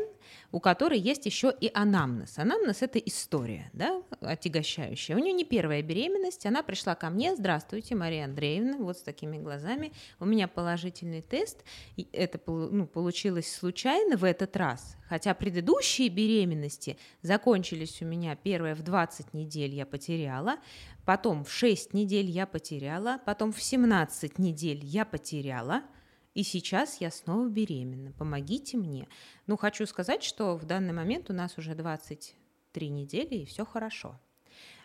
у которой есть еще и анамнез. Анамнез – это история, да, отягощающая. У нее не первая беременность, она пришла ко мне, здравствуйте, Мария Андреевна, вот с такими глазами, у меня положительный тест, и это ну, получилось случайно в этот раз, хотя предыдущие беременности закончились у меня, первая в 20 недель я потеряла, потом в 6 недель я потеряла, потом в 17 недель я потеряла – и сейчас я снова беременна. Помогите мне. Ну, хочу сказать, что в данный момент у нас уже 23 недели, и все хорошо.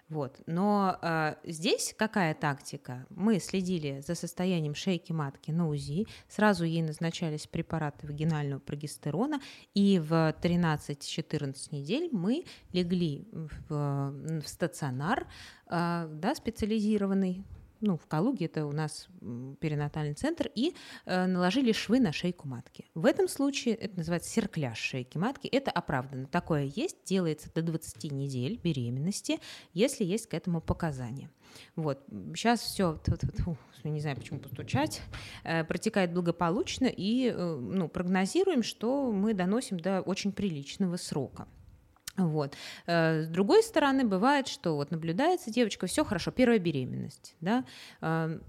Вот. Но э, здесь какая тактика? Мы следили за состоянием шейки матки на УЗИ, сразу ей назначались препараты вагинального прогестерона, и в 13-14 недель мы легли в, в стационар, э, да, специализированный, ну, в Калуге это у нас перинатальный центр, и э, наложили швы на шейку матки. В этом случае это называется серкляж шейки матки, это оправдано. Такое есть, делается до 20 недель беременности, если есть к этому показания. Вот. Сейчас все, не знаю, почему постучать, э, протекает благополучно, и э, ну, прогнозируем, что мы доносим до очень приличного срока. Вот. Э, с другой стороны, бывает, что вот наблюдается девочка, все хорошо, первая беременность, да,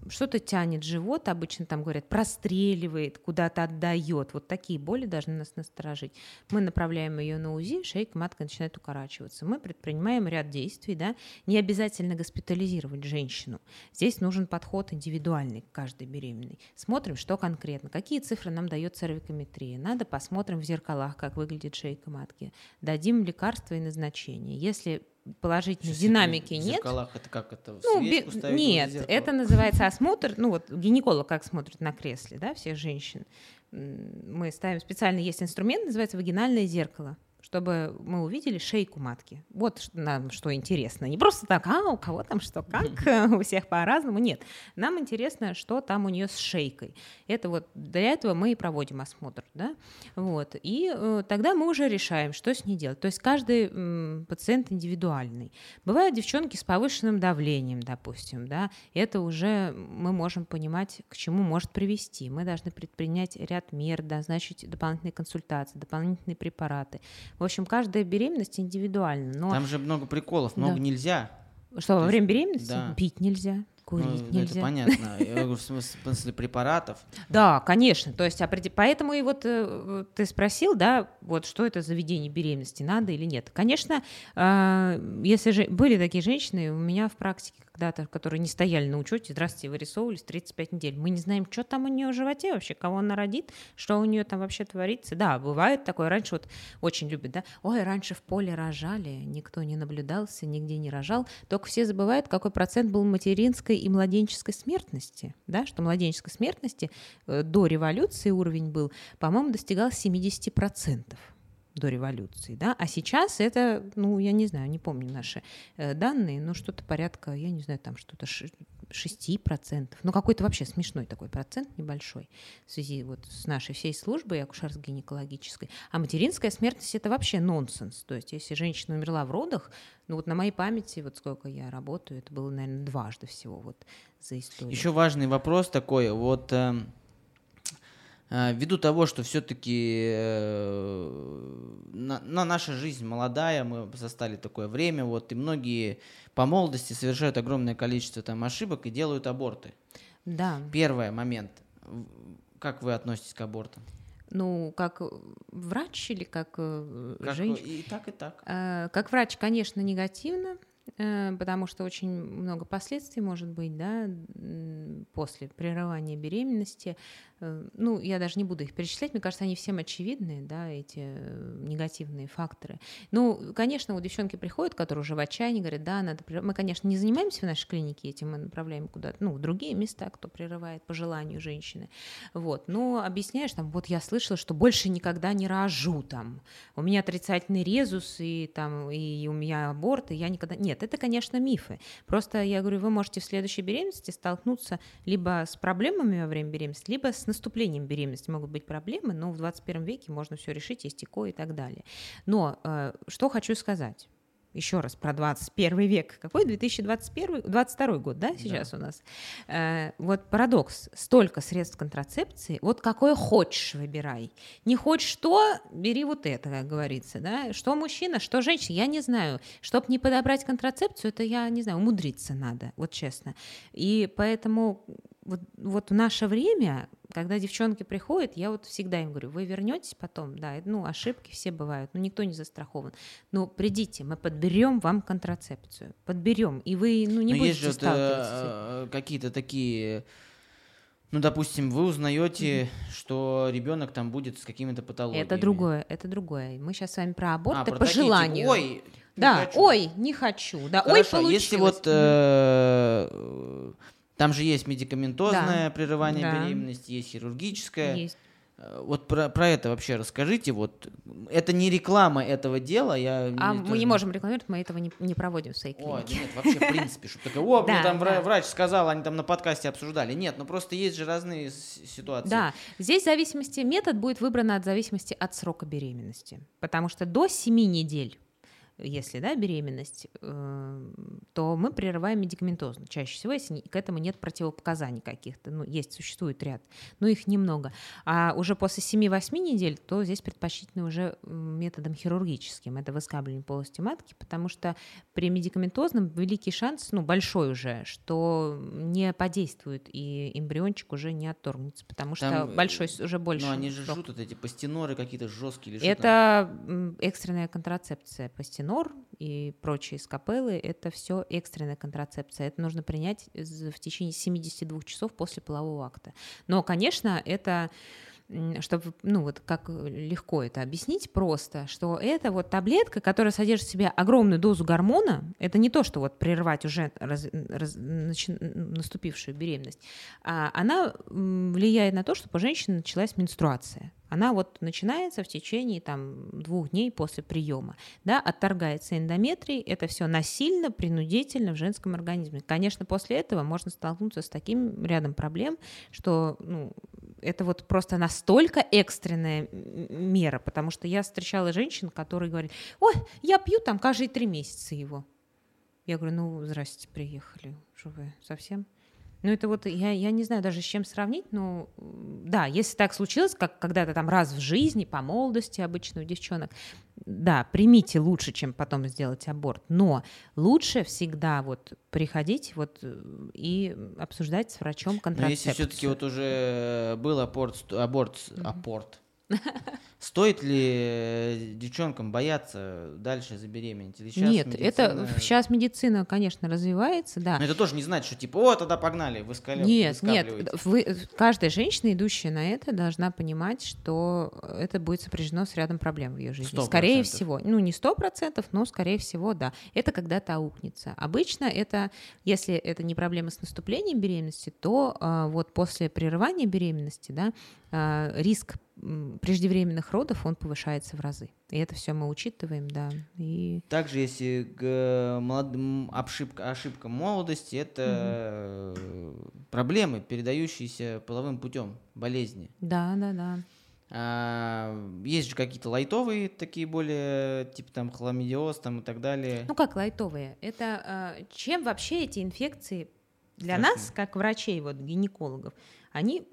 что-то тянет живот, обычно там говорят, простреливает, куда-то отдает, вот такие боли должны нас насторожить. Мы направляем ее на УЗИ, шейка, матка начинает укорачиваться. Мы предпринимаем ряд действий, да, не обязательно госпитализировать женщину. Здесь нужен подход индивидуальный к каждой беременной. Смотрим, что конкретно, какие цифры нам дает цервикометрия. Надо посмотрим в зеркалах, как выглядит шейка матки. Дадим лекарство лекарства и назначения. Если положительной Сейчас динамики в нет. В это как это? Ну, би- нет, это называется осмотр. Ну вот гинеколог как смотрит на кресле, да, всех женщин. Мы ставим специально есть инструмент, называется вагинальное зеркало чтобы мы увидели шейку матки. Вот нам что интересно. Не просто так, а у кого там что, как, у всех по-разному. Нет, нам интересно, что там у нее с шейкой. Это вот для этого мы и проводим осмотр, да, вот. И э, тогда мы уже решаем, что с ней делать. То есть каждый м, пациент индивидуальный. Бывают девчонки с повышенным давлением, допустим, да, это уже мы можем понимать, к чему может привести. Мы должны предпринять ряд мер, назначить дополнительные консультации, дополнительные препараты. В общем, каждая беременность индивидуальна. Но... Там же много приколов, много да. нельзя. Что, во время беременности? Да. Пить нельзя. Курить ну, нельзя. Это понятно. Я говорю, в смысле, препаратов. Да, конечно. То есть, поэтому и вот э, ты спросил, да, вот что это заведение беременности, надо или нет. Конечно, э, если же были такие женщины, у меня в практике когда-то, которые не стояли на учете, здравствуйте, вырисовывались 35 недель. Мы не знаем, что там у нее в животе вообще, кого она родит, что у нее там вообще творится. Да, бывает такое. Раньше вот очень любят, да, ой, раньше в поле рожали, никто не наблюдался, нигде не рожал. Только все забывают, какой процент был материнской и младенческой смертности, да, что младенческой смертности э, до революции уровень был, по-моему, достигал 70% до революции, да, а сейчас это, ну, я не знаю, не помню наши э, данные, но что-то порядка, я не знаю, там что-то 6%, ну, какой-то вообще смешной такой процент небольшой в связи вот с нашей всей службой акушерско-гинекологической. А материнская смертность – это вообще нонсенс, то есть если женщина умерла в родах, ну, вот на моей памяти, вот сколько я работаю, это было, наверное, дважды всего вот за историю. Еще важный вопрос такой, вот... Э а, ввиду того, что все-таки э, на наша жизнь молодая, мы застали такое время, вот, и многие по молодости совершают огромное количество там ошибок и делают аборты. Да. Первый момент. Как вы относитесь к абортам? Ну, как врач или как, э, Как, женщина? И так, и так. Э, Как врач, конечно, негативно, э, потому что очень много последствий может быть, да, после прерывания беременности. Э, Ну, я даже не буду их перечислять, мне кажется, они всем очевидны, да, эти э, негативные факторы. Ну, конечно, у девчонки приходят, которые уже в отчаянии, говорят, да, надо прерывать. Мы, конечно, не занимаемся в нашей клинике этим, мы направляем куда-то, ну, в другие места, кто прерывает по желанию женщины. Вот, но объясняешь, там, вот я слышала, что больше никогда не рожу там. У меня отрицательный резус, и там, и у меня аборт, и я никогда... Нет, это, конечно, мифы. Просто я говорю, вы можете в следующей беременности столкнуться либо с проблемами во время беременности, либо с наступлением беременности. Могут быть проблемы, но в 21 веке можно все решить, есть ЭКО и так далее. Но э, что хочу сказать еще раз про 21 век. Какой 2021? 22 год, да, сейчас у нас? Э, вот парадокс. Столько средств контрацепции, вот какое хочешь выбирай. Не хочешь что, бери вот это, как говорится, да. Что мужчина, что женщина, я не знаю. Чтоб не подобрать контрацепцию, это я не знаю, умудриться надо, вот честно. И поэтому вот, вот в наше время, когда девчонки приходят, я вот всегда им говорю, вы вернетесь потом, да, ну, ошибки все бывают, ну, никто не застрахован. Но придите, мы подберем вам контрацепцию, подберем, и вы, ну, не Но будете есть же сталкиваться. э, какие-то такие... Ну, допустим, вы узнаете, что ребенок там будет с какими-то патологиями. Это другое, это другое. Мы сейчас с вами про аборт А, про по такие, типа, желанию. Ой, не да, хочу». ой, не хочу, да, ой, Хорошо, получилось. если вот э, там же есть медикаментозное прерывание Да. беременности, есть хирургическое. Есть. Э, Вот про, про это вообще расскажите. Вот это не реклама этого дела. Я А мы тоже не можем рекламировать, мы этого не, не проводим в своей клинике. да нет, вообще в принципе, что такое, о, мне Да, там вра- да. врач сказал, они там на подкасте обсуждали. Нет, ну просто есть же разные ситуации. Да, здесь в зависимости, метод будет выбран от зависимости от срока беременности, потому что до 7 недель если да, беременность, э, то мы прерываем медикаментозно. Чаще всего, если к этому нет противопоказаний каких-то. Ну, есть, существует ряд, но их немного. А уже после 7-8 недель, то здесь предпочтительно уже методом хирургическим. Это выскабливание полости матки, потому что при медикаментозном великий шанс, ну, большой уже, что не подействует, и эмбриончик уже не отторгнется, потому что Там, э, большой, уже больше. Ну, они же жрут вот эти пастеноры какие-то жесткие. или что там. Это м, экстренная контрацепция, пастенор и прочие скапеллы. Это все экстренная контрацепция. Это нужно принять в течение 72 часов после полового акта. Но, конечно, это чтобы, ну вот как легко это объяснить просто, что это вот таблетка, которая содержит в себе огромную дозу гормона, это не то, что вот прервать уже раз- раз- начи- наступившую беременность, а она влияет на то, чтобы у женщины началась менструация. Она вот начинается в течение там двух дней после приема, да, отторгается эндометрий, это все насильно, принудительно в женском организме. Конечно, после этого можно столкнуться с таким рядом проблем, что ну, это вот просто настолько экстренная мера, потому что я встречала женщин, которые говорят, ой, я пью там каждые три месяца его. Я говорю, ну, здрасте, приехали, что вы совсем? Ну, это вот, я, я не знаю даже с чем сравнить, но да, если так случилось, как когда-то там раз в жизни, по молодости обычно у девчонок, да, примите лучше, чем потом сделать аборт, но лучше всегда вот приходить вот э, и обсуждать с врачом Но контрацепцию. если все-таки вот уже был аборт, аборт, с- апорт, стоит ли девчонкам бояться дальше забеременеть? Или щас Нет, это медицина- сейчас медицина, конечно, развивается, да. Но это тоже не значит, что типа, о, тогда погнали, выскалив- Нет, нет, выскабливайте». вы, каждая женщина, идущая на это, должна понимать, что это будет сопряжено с рядом проблем в ее жизни. Сто Скорее процентов. всего, ну не сто процентов, но скорее всего, да. Это когда-то аукнется. Обычно это, если это не проблема с наступлением беременности, то а, вот после прерывания беременности, да, риск м, преждевременных родов он повышается в разы. И это все мы учитываем, да. И Также, если к молодым ошибка, ошибка молодости, это э, проблемы, передающиеся половым путем, болезни. да, да, да. А, есть же какие-то лайтовые, такие более, типа там хламидиоз там и так далее. Ну как лайтовые? Это а, чем вообще эти инфекции для Страшно. нас, как врачей, вот гинекологов, они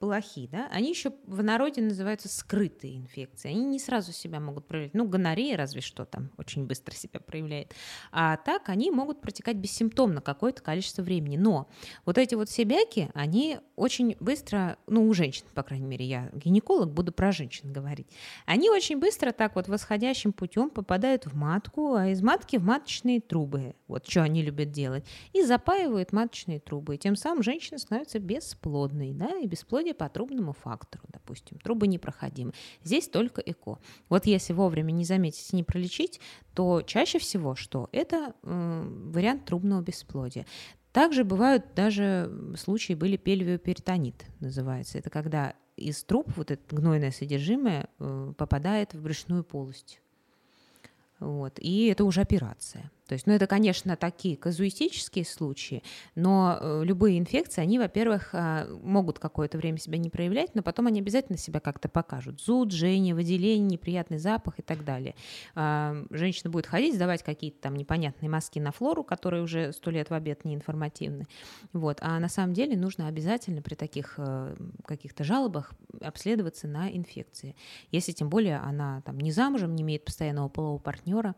плохи, да, они еще в народе называются скрытые инфекции. Они не сразу себя могут проявлять. Ну, гонорея разве что там очень быстро себя проявляет. А так они могут протекать бессимптомно какое-то количество времени. Но вот эти вот себяки, они очень быстро, ну, у женщин, по крайней мере, я гинеколог, буду про женщин говорить, они очень быстро так вот восходящим путем попадают в матку, а из матки в маточные трубы. Вот что они любят делать. И запаивают маточные трубы. И тем самым женщина становится бесплодной, да, и бесплодие по трубному фактору, допустим. Трубы непроходимы. Здесь только ЭКО. Вот если вовремя не заметить не пролечить, то чаще всего что? Это э, вариант трубного бесплодия. Также бывают даже случаи, были пельвиоперитонит, называется. Это когда из труб вот это гнойное содержимое э, попадает в брюшную полость. Вот. И это уже операция. То есть, ну, это, конечно, такие казуистические случаи, но э, любые инфекции, они, во-первых, э, могут какое-то время себя не проявлять, но потом они обязательно себя как-то покажут. Зуд, жжение, выделение, неприятный запах и так далее. Э, женщина будет ходить, сдавать какие-то там непонятные мазки на флору, которые уже сто лет в обед не информативны. Вот. А на самом деле нужно обязательно при таких э, каких-то жалобах обследоваться на инфекции. Если тем более она там не замужем, не имеет постоянного полового партнера,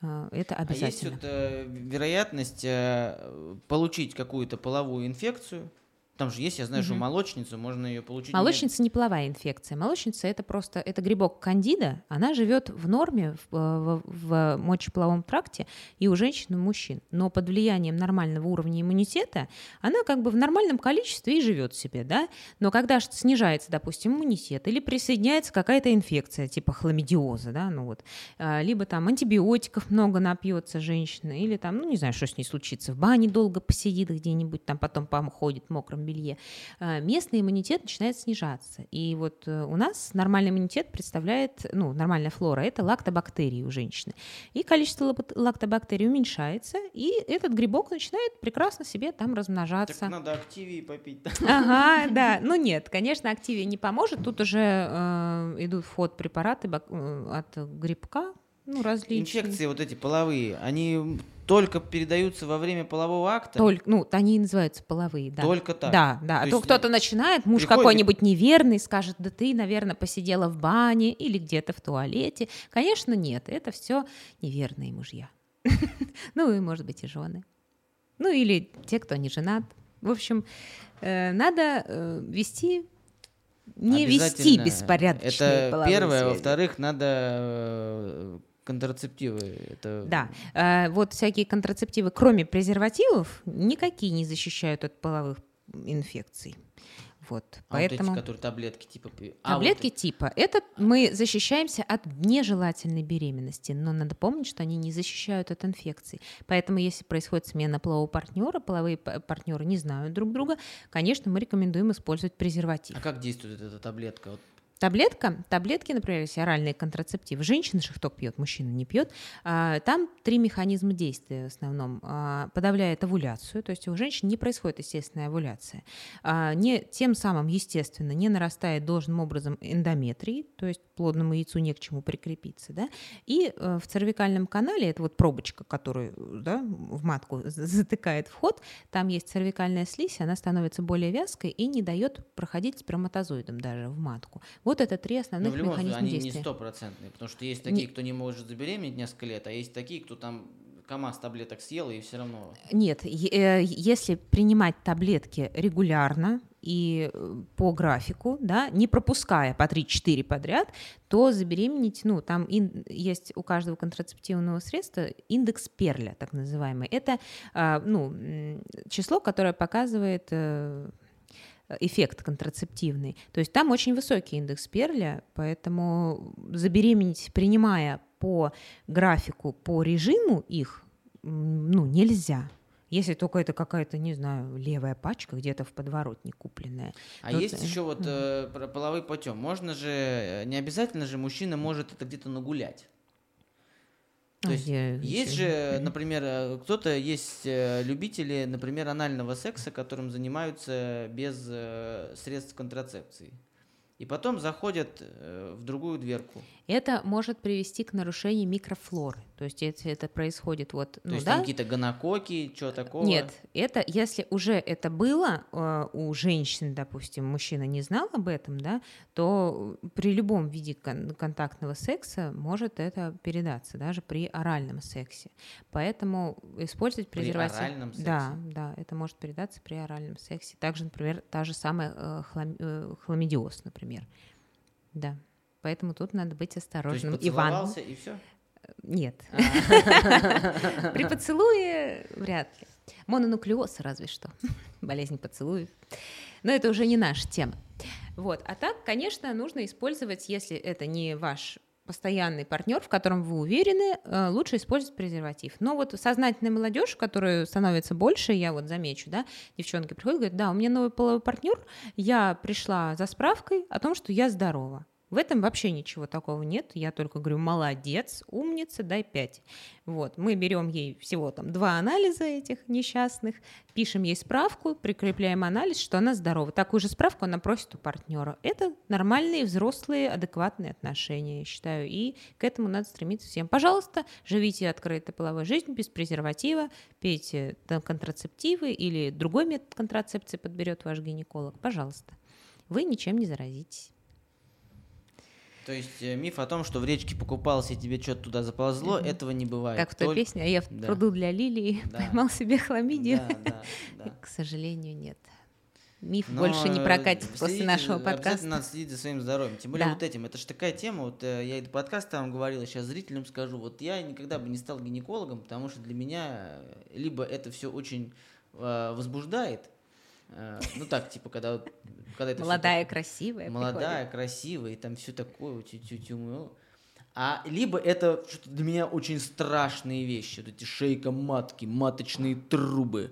это обязательно. А есть вот э, вероятность э, получить какую-то половую инфекцию? Там же есть, я знаю, что Мгм. молочницу можно ее получить. не- Молочница не половая инфекция. Молочница это просто это грибок кандида. Она живет в норме в, в- в мочеполовом тракте и у женщин, и у мужчин. Но под влиянием нормального уровня иммунитета она как бы в нормальном количестве и живет себе, да. Но когда снижается, допустим, иммунитет или присоединяется какая-то инфекция типа хламидиоза, да, ну вот, а, либо там антибиотиков много напьется женщина, или там, ну не знаю, что с ней случится, в бане долго посидит где-нибудь, там потом походит в белье, а, местный иммунитет начинает снижаться. И вот э, у нас нормальный иммунитет представляет, ну, нормальная флора, это лактобактерии у женщины. И количество лактобактерий уменьшается, и этот грибок начинает прекрасно себе там размножаться. Так надо активии попить. Ага, да. Ну нет, конечно, активия не поможет. Тут уже э, идут в ход препараты э, от грибка, ну, различные. Инфекции вот эти половые, они только передаются во время полового акта? Только, ну, они и называются половые, да. Только так? Да, да. То А то кто-то начинает, муж приходит- какой-нибудь неверный, скажет, да ты, наверное, посидела в бане или где-то в туалете. Конечно, нет, это все неверные мужья. Ну, и, может быть, и жены. Ну, или те, кто не женат. В общем, э, надо э, вести, не вести беспорядочные Это половые первое. Во-вторых, надо э, контрацептивы. Это... Да, э, вот всякие контрацептивы, кроме презервативов, никакие не защищают от половых инфекций. Вот, А вот поэтому... эти, которые таблетки типа... А, вот Таблетки типа, это мы защищаемся от нежелательной беременности, но надо помнить, что они не защищают от инфекций. Поэтому если происходит смена полового партнера, половые партнеры не знают друг друга, конечно, мы рекомендуем использовать презерватив. А как действует эта таблетка? Вот Таблетка, таблетки, например, если оральные контрацептивы, женщина же только пьет, мужчина не пьет, а, там три механизма действия в основном. А, Подавляет овуляцию, то есть у женщин не происходит естественная овуляция. А, Не, тем самым, естественно, не нарастает должным образом эндометрий, то есть плодному яйцу не к чему прикрепиться. Да? И э, в цервикальном канале, это вот пробочка, которую да, в матку затыкает вход, там есть цервикальная слизь, она становится более вязкой и не дает проходить сперматозоидам даже в матку. Вот это три Но основных в любом случае, механизма они не действия. стопроцентные, потому что есть такие, кто не может забеременеть несколько лет, а есть такие, кто там КАМАЗ таблеток съел и все равно... Нет, э, если принимать таблетки регулярно и э, по графику, да, не пропуская по 3-4 подряд, то забеременеть, ну, там ин- есть у каждого контрацептивного средства индекс Перля, так называемый. Это, а, ну, число, которое показывает э, эффект контрацептивный. То есть там очень высокий индекс Перля, поэтому забеременеть, принимая по графику, по режиму их, ну, нельзя. Если только это какая-то, не знаю, левая пачка где-то в подворотне купленная. А Вот, есть еще вот э, половой путем. Можно же, э, не обязательно же мужчина может это где-то нагулять. То А, есть я есть же, например, э, кто-то есть э, любители, например, анального секса, которым занимаются без э, средств контрацепции. И потом заходят в другую дверку. Это может привести к нарушению микрофлоры. То есть если это происходит вот, То ну есть да, там какие-то гонококи, что такого? нет, это если уже это было э, у женщин, допустим, мужчина не знал об этом, да, то при любом виде кон- контактного секса может это передаться, даже при оральном сексе. Поэтому использовать При презерватив. оральном Да, да, это может передаться при оральном сексе. Также, например, та же самая э, хлам- э, хламидиоз, например. Да. Поэтому тут надо быть То есть осторожным. Иван. и все? Нет. При поцелуе вряд ли. Мононуклеоз разве что. Болезнь поцелуев. Но это уже не наша тема. Вот. А так, конечно, нужно использовать, если это не ваш постоянный партнер, в котором вы уверены, э, лучше использовать презерватив. Но вот сознательная молодежь, которая становится больше, я вот замечу, да, девчонки приходят, говорят, да, у меня новый половой партнер, я пришла за справкой о том, что я здорова. В этом вообще ничего такого нет. Я только говорю, молодец, умница, дай пять. Вот, мы берем ей всего там два анализа этих несчастных, пишем ей справку, прикрепляем анализ, что она здорова. Такую же справку она просит у партнера. Это нормальные, взрослые, адекватные отношения, я считаю. И к этому надо стремиться всем. Пожалуйста, живите открытой половой жизнью, без презерватива, пейте там, контрацептивы или другой метод контрацепции подберет ваш гинеколог. Пожалуйста. Вы ничем не заразитесь. То есть э, миф о том, что в речке покупался и тебе что-то туда заползло, Мгм. этого не бывает. Как в той Толь- песне, а я в Да. пруду для лилии Да. поймал себе хламидию. Да, да, да. К сожалению, нет. Миф Но, больше не э, прокатит после следите, нашего Обязательно подкаста. надо следить за своим здоровьем. Тем более Да. вот этим. Это же такая тема, вот э, я и до подкаста там говорила, сейчас зрителям скажу. Вот я никогда бы не стал гинекологом, потому что для меня э, либо это все очень э, возбуждает, э, ну так, типа, когда, когда это Молодая, так- красивая. молодая, красивая, и там все такое, тю-тю-тю, ну. А либо это что-то для меня очень страшные вещи, вот эти шейка матки, маточные трубы.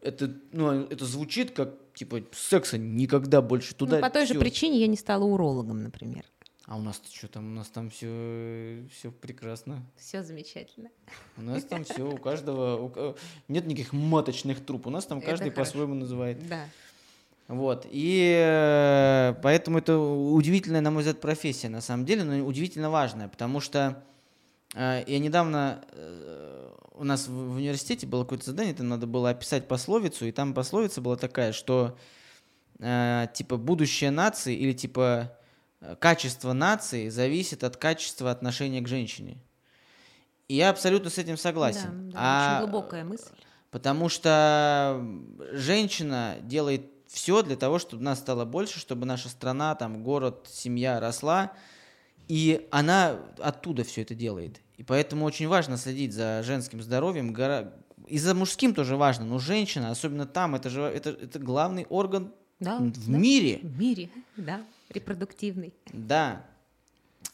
Это, ну, это звучит как, типа, секса никогда больше Ну, туда. по той же всё. причине я не стала урологом, например. А у нас что там? У нас там все, все прекрасно. Все замечательно. У нас там все, у каждого у нет никаких маточных труб. У нас там каждый по-своему называет. Да. Вот. И э, поэтому это удивительная, на мой взгляд, профессия, на самом деле, но удивительно важная, потому что э, я недавно э, у нас в, университете было какое-то задание, там надо было описать пословицу, и там пословица была такая, что э, типа будущее нации или типа э, качество нации зависит от качества отношения к женщине. И я абсолютно с этим согласен. Да, да, А, очень глубокая мысль. Потому что женщина делает все для того, чтобы нас стало больше, чтобы наша страна, там, город, семья росла. И она оттуда все это делает. И поэтому очень важно следить за женским здоровьем. гора- И за мужским тоже важно. Но женщина, особенно там, это же это, это главный орган Да, в да. мире. В мире, да, репродуктивный. Да.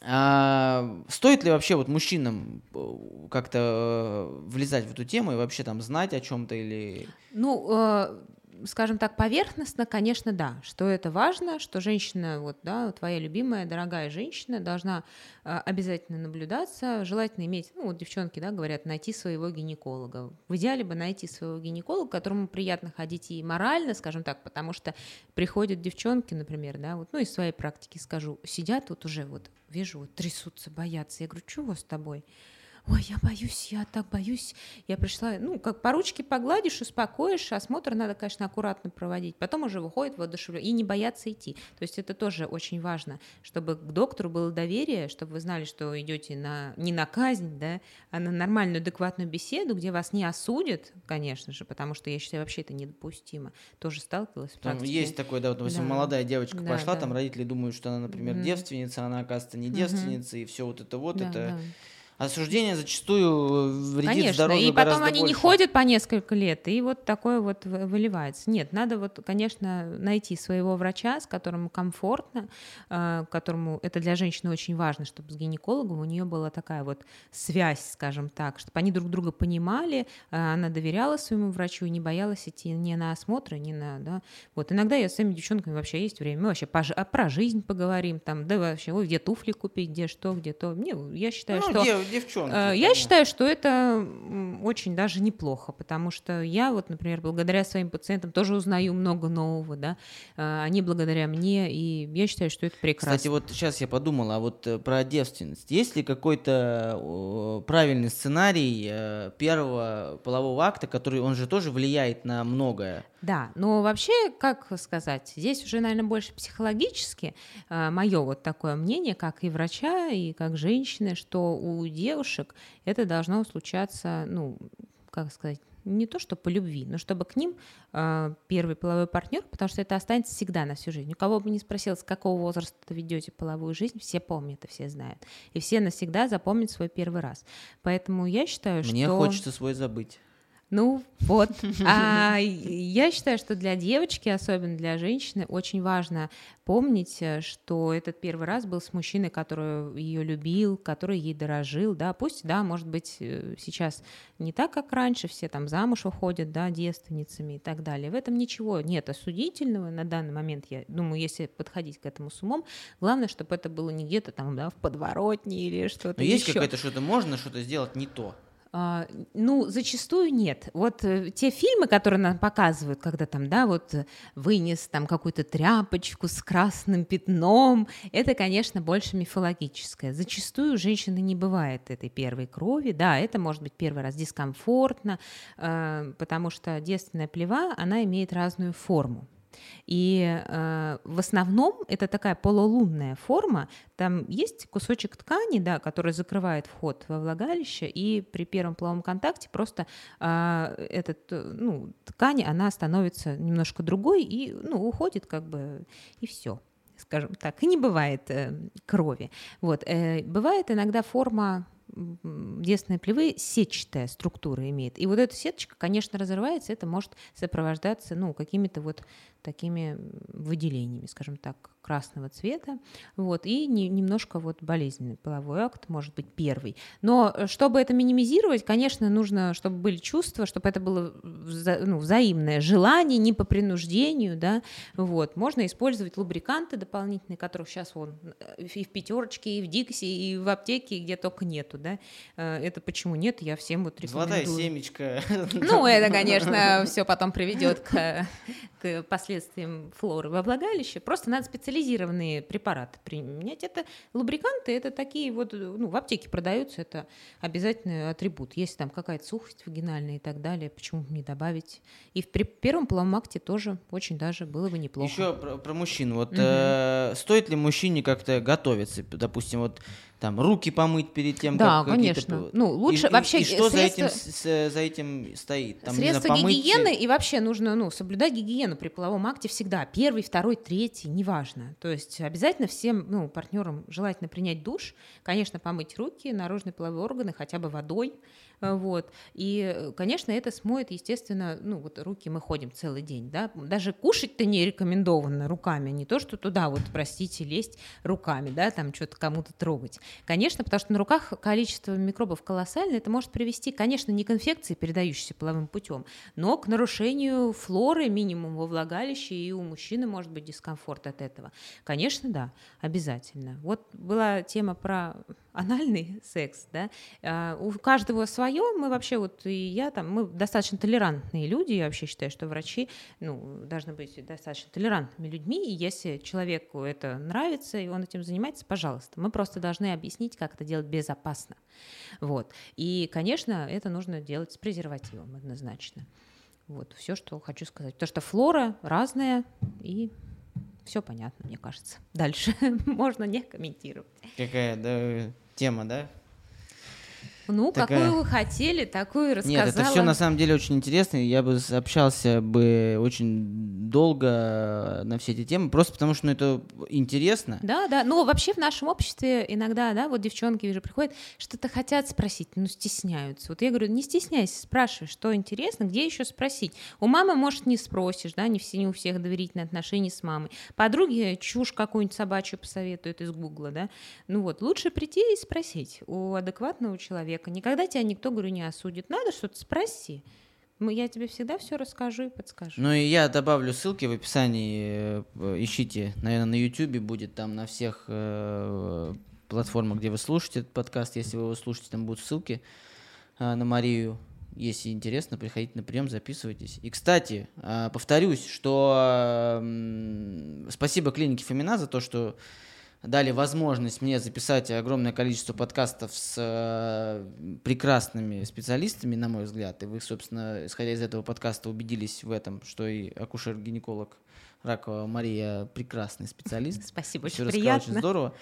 А, стоит ли вообще вот мужчинам э, как-то э, влезать в эту тему и вообще там знать о чем-то или... Ну, э, скажем так, поверхностно, конечно, да, что это важно, что женщина, вот, да, твоя любимая, дорогая женщина должна э, обязательно наблюдаться, желательно иметь, ну, вот девчонки, да, говорят, найти своего гинеколога. В идеале бы найти своего гинеколога, которому приятно ходить и морально, скажем так, потому что приходят девчонки, например, да, вот, ну, из своей практики скажу, сидят вот уже вот, вижу, вот, трясутся, боятся. Я говорю, что с тобой? Ой, я боюсь, я так боюсь. Я пришла, ну, как по ручке погладишь, успокоишь, осмотр надо, конечно, аккуратно проводить. Потом уже выходит воодушевление и не бояться идти. То есть это тоже очень важно, чтобы к доктору было доверие, чтобы вы знали, что идете на, не на казнь, да, а на нормальную, адекватную беседу, где вас не осудят, конечно же, потому что я считаю, вообще это недопустимо. Тоже сталкивалась в Там есть такое, да, вот, допустим, Да. молодая девочка Да, пошла, да. там родители думают, что она, например, Мгм. девственница, она, оказывается, не девственница, и все вот это вот, Да, это... да. Осуждение зачастую вредит Конечно, здоровью и потом они не больше. ходят по несколько лет, и вот такое вот вы- выливается. Нет, надо вот, конечно, найти своего врача, с которым комфортно, э, которому это для женщины очень важно, чтобы с гинекологом у нее была такая вот связь, скажем так, чтобы они друг друга понимали, э, она доверяла своему врачу и не боялась идти ни на осмотры, ни на, да. Вот иногда я с своими девчонками вообще есть время, мы вообще а про жизнь поговорим, там, да вообще, ой, где туфли купить, где что, где то. Не, я считаю, Ну, что дев- девчонки. Э, Я считаю, что это очень даже неплохо, потому что я вот, например, благодаря своим пациентам тоже узнаю много нового, да, Э, они благодаря мне, и я считаю, что это прекрасно. Кстати, вот сейчас я подумал, а вот э, про девственность. Есть ли какой-то правильный сценарий первого полового акта, который, он же тоже влияет на многое? Да, но вообще, как сказать, здесь уже, наверное, больше психологически мое вот такое мнение, как и врача, и как женщины, что у девушек это должно случаться, ну, как сказать, не то что по любви, но чтобы к ним э, первый половой партнер, потому что это останется всегда на всю жизнь. У кого бы не спросил, с какого возраста вы ведете половую жизнь, все помнят и все знают. И все навсегда запомнят свой первый раз. Поэтому я считаю, Мне что... хочется свой забыть. Ну, вот. А я считаю, что для девочки, особенно для женщины, очень важно помнить, э, что этот первый раз был с мужчиной, который ее любил, который ей дорожил, да, пусть, да, может быть, э, сейчас не так, как раньше, все там замуж уходят, да, девственницами и так далее. В этом ничего нет осудительного на данный момент, я думаю, если подходить к этому с умом, главное, чтобы это было не где-то там, да, в подворотне или что-то Но есть еще. какое-то что-то можно, что-то сделать не то. А, ну, зачастую нет. Вот э, те фильмы, которые нам показывают, когда там, да, вот э, вынес там какую-то тряпочку с красным пятном, это, конечно, больше мифологическое. Зачастую у женщины не бывает этой первой крови, да, это может быть первый раз дискомфортно, э, потому что девственная плева, она имеет разную форму. И э, в основном это такая полулунная форма. Там есть кусочек ткани, да, который закрывает вход во влагалище, и при первом половом контакте просто э, этот, ну, ткань, она становится немножко другой и ну, уходит как бы, и все скажем так, и не бывает э, крови. Вот, э, бывает иногда форма девственной плевы сетчатая структура имеет. И вот эта сеточка, конечно, разрывается, это может сопровождаться ну, какими-то вот такими выделениями, скажем так, красного цвета, вот, и не, немножко вот болезненный половой акт может быть первый. Но э, чтобы это минимизировать, конечно, нужно, чтобы были чувства, чтобы это было вза, ну, взаимное желание, не по принуждению, да, вот. Можно использовать лубриканты дополнительные, которых сейчас вон э, и в пятерочке, и в Дикси, и в аптеке, и где только нету, да. Э, это почему нет, я всем вот рекомендую. Золотая семечка. Ну, это, конечно, все потом приведет к, к последствиям флоры во влагалище. Просто надо специализированные препараты применять. Это лубриканты, это такие вот, ну, в аптеке продаются, это обязательный атрибут. Если там какая-то сухость вагинальная и так далее, почему бы не добавить? И в при первом половом акте тоже очень даже было бы неплохо. Еще про, про мужчин. Вот угу. э, стоит ли мужчине как-то готовиться? Допустим, вот там руки помыть перед тем, да, как конечно. Ну, лучше и, вообще и, и что средства, за, этим, с, за этим стоит? Там, средства помыть... гигиены и вообще нужно ну, соблюдать гигиену при половом акте всегда. Первый, второй, третий, неважно. То есть обязательно всем ну, партнерам желательно принять душ, конечно, помыть руки, наружные половые органы хотя бы водой. Вот. И, конечно, это смоет, естественно, ну вот руки мы ходим целый день, да, даже кушать-то не рекомендовано руками, не то, что туда вот, простите, лезть руками, да, там что-то кому-то трогать. Конечно, потому что на руках количество микробов колоссальное, это может привести, конечно, не к инфекции, передающейся половым путем, но к нарушению флоры минимум во влагалище, и у мужчины может быть дискомфорт от этого. Конечно, да, обязательно. Вот была тема про анальный секс, да, а, у каждого свое, мы вообще вот и я там, мы достаточно толерантные люди, я вообще считаю, что врачи, ну, должны быть достаточно толерантными людьми, и если человеку это нравится, и он этим занимается, пожалуйста, мы просто должны объяснить, как это делать безопасно, вот, и, конечно, это нужно делать с презервативом однозначно, вот, все, что хочу сказать, потому что флора разная, и все понятно, мне кажется. Дальше можно не комментировать. Какая да, тема, да? Ну, Такая... какую вы хотели, такую и рассказала. Нет, это все на самом деле очень интересно. Я бы общался бы очень долго на все эти темы, просто потому что ну, это интересно. Да, да. Ну, вообще в нашем обществе иногда, да, вот девчонки вижу приходят, что-то хотят спросить, но стесняются. Вот я говорю, не стесняйся, спрашивай, что интересно, где еще спросить. У мамы, может, не спросишь, да, не, все, не у всех доверительные отношения с мамой. Подруги чушь какую-нибудь собачью посоветуют из гугла, да. Ну вот, лучше прийти и спросить у адекватного человека, человека. Никогда тебя никто, говорю, не осудит. Надо что-то спроси. Я тебе всегда все расскажу и подскажу. Ну и я добавлю ссылки в описании. Э, ищите, наверное, на YouTube будет там на всех э, платформах, где вы слушаете этот подкаст. Если вы его слушаете, там будут ссылки а, на Марию. Если интересно, приходите на прием, записывайтесь. И, кстати, а, повторюсь, что спасибо клинике Фомина за то, что дали возможность мне записать огромное количество подкастов с э, прекрасными специалистами, на мой взгляд. И вы, собственно, исходя из этого подкаста, убедились в этом, что и акушер-гинеколог Ракова Мария прекрасный специалист. Спасибо, очень рассказала приятно. очень здорово.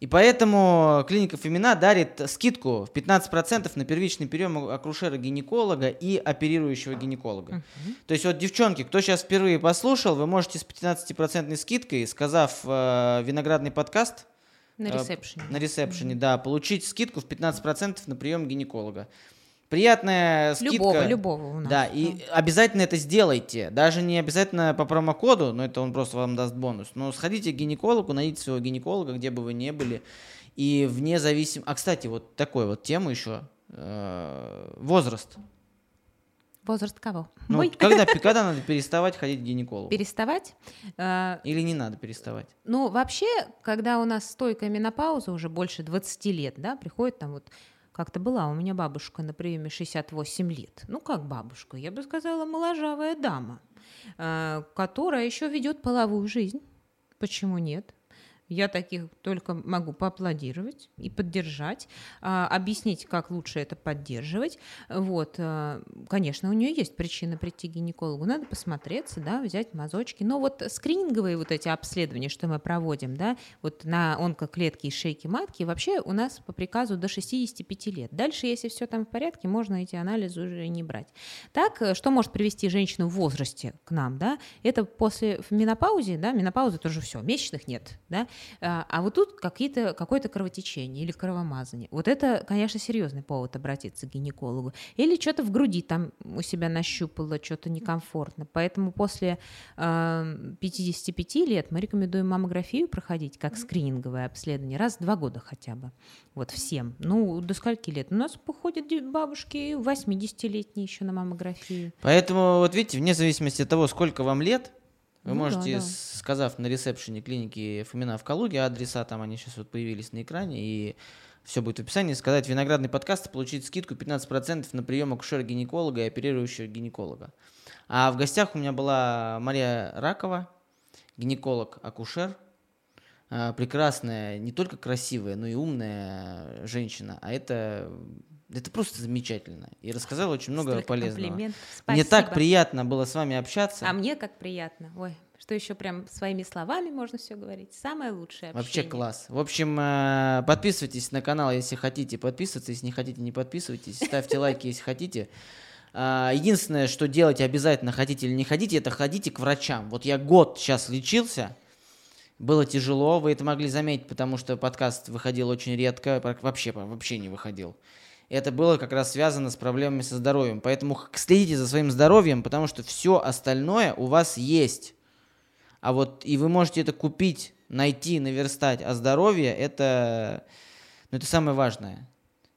И поэтому клиника Фемина дарит скидку в 15% на первичный прием акушера-гинеколога и оперирующего гинеколога. То есть вот, девчонки, кто сейчас впервые послушал, вы можете с 15% скидкой, сказав э, виноградный подкаст, На э, ресепшене. на ресепшене, да, получить скидку в 15% на прием гинеколога. Приятная скидка. Любого, любого у нас. Да, и обязательно это сделайте. Даже не обязательно по промокоду, но это он просто вам даст бонус. Но сходите к гинекологу, найдите своего гинеколога, где бы вы ни были. И вне зависимости... А, кстати, вот такой вот тему еще. э, Возраст. Возраст кого? Ну, Мой? когда, когда надо переставать ходить к гинекологу? Переставать? Э, Или не надо переставать? Ну, вообще, когда у нас стойкая менопауза, уже больше 20 лет, да, приходит там вот как-то была у меня бабушка на приеме 68 лет. Ну, как бабушка? Я бы сказала, моложавая дама, э, которая еще ведет половую жизнь. Почему нет? Я таких только могу поаплодировать и поддержать, а, объяснить, как лучше это поддерживать. Вот, а, конечно, у нее есть причина прийти к гинекологу. Надо посмотреться, да, взять мазочки. Но вот скрининговые вот эти обследования, что мы проводим, да, вот на онкоклетки и шейки матки, вообще у нас по приказу до 65 лет. Дальше, если все там в порядке, можно эти анализы уже не брать. Так, э, что может привести женщину в возрасте к нам, да? Это после в менопаузе, да, менопауза тоже все, месячных нет, да, а а вот тут какие-то, какое-то кровотечение или кровомазание. Вот это, конечно, серьезный повод обратиться к гинекологу. Или что-то в груди там у себя нащупало, что-то некомфортно. Поэтому после э, 55 лет мы рекомендуем маммографию проходить как скрининговое обследование раз в два года хотя бы. Вот всем. Ну, до скольки лет? У нас походят бабушки 80-летние еще на маммографию. Поэтому, вот видите, вне зависимости от того, сколько вам лет, вы Ну да, можете, да. с- сказав на ресепшене клиники Фомина в Калуге, адреса там они сейчас вот появились на экране, и все будет в описании, сказать виноградный подкаст и получить скидку 15% на прием акушера-гинеколога и оперирующего гинеколога. А в гостях у меня была Мария Ракова, гинеколог-акушер, а, прекрасная, не только красивая, но и умная женщина. А это, это просто замечательно. И рассказала очень много Столько полезного. Мне так приятно было с вами общаться. А мне как приятно. Ой, что еще прям своими словами можно все говорить. Самое лучшее Вообще общение. класс. В общем, э, подписывайтесь на канал, если хотите подписываться. Если не хотите, не подписывайтесь. Ставьте лайки, если хотите. А, Единственное, что делать обязательно, хотите или не хотите, это ходите к врачам. Вот я год сейчас лечился, было тяжело, вы это могли заметить, потому что подкаст выходил очень редко, вообще, вообще не выходил. Это было как раз связано с проблемами со здоровьем. Поэтому следите за своим здоровьем, потому что все остальное у вас есть. А вот и вы можете это купить, найти, наверстать. А здоровье это, ну, это самое важное.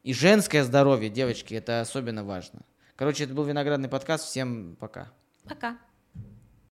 И женское здоровье, девочки, это особенно важно. Короче, это был виноградный подкаст. Всем пока. Пока.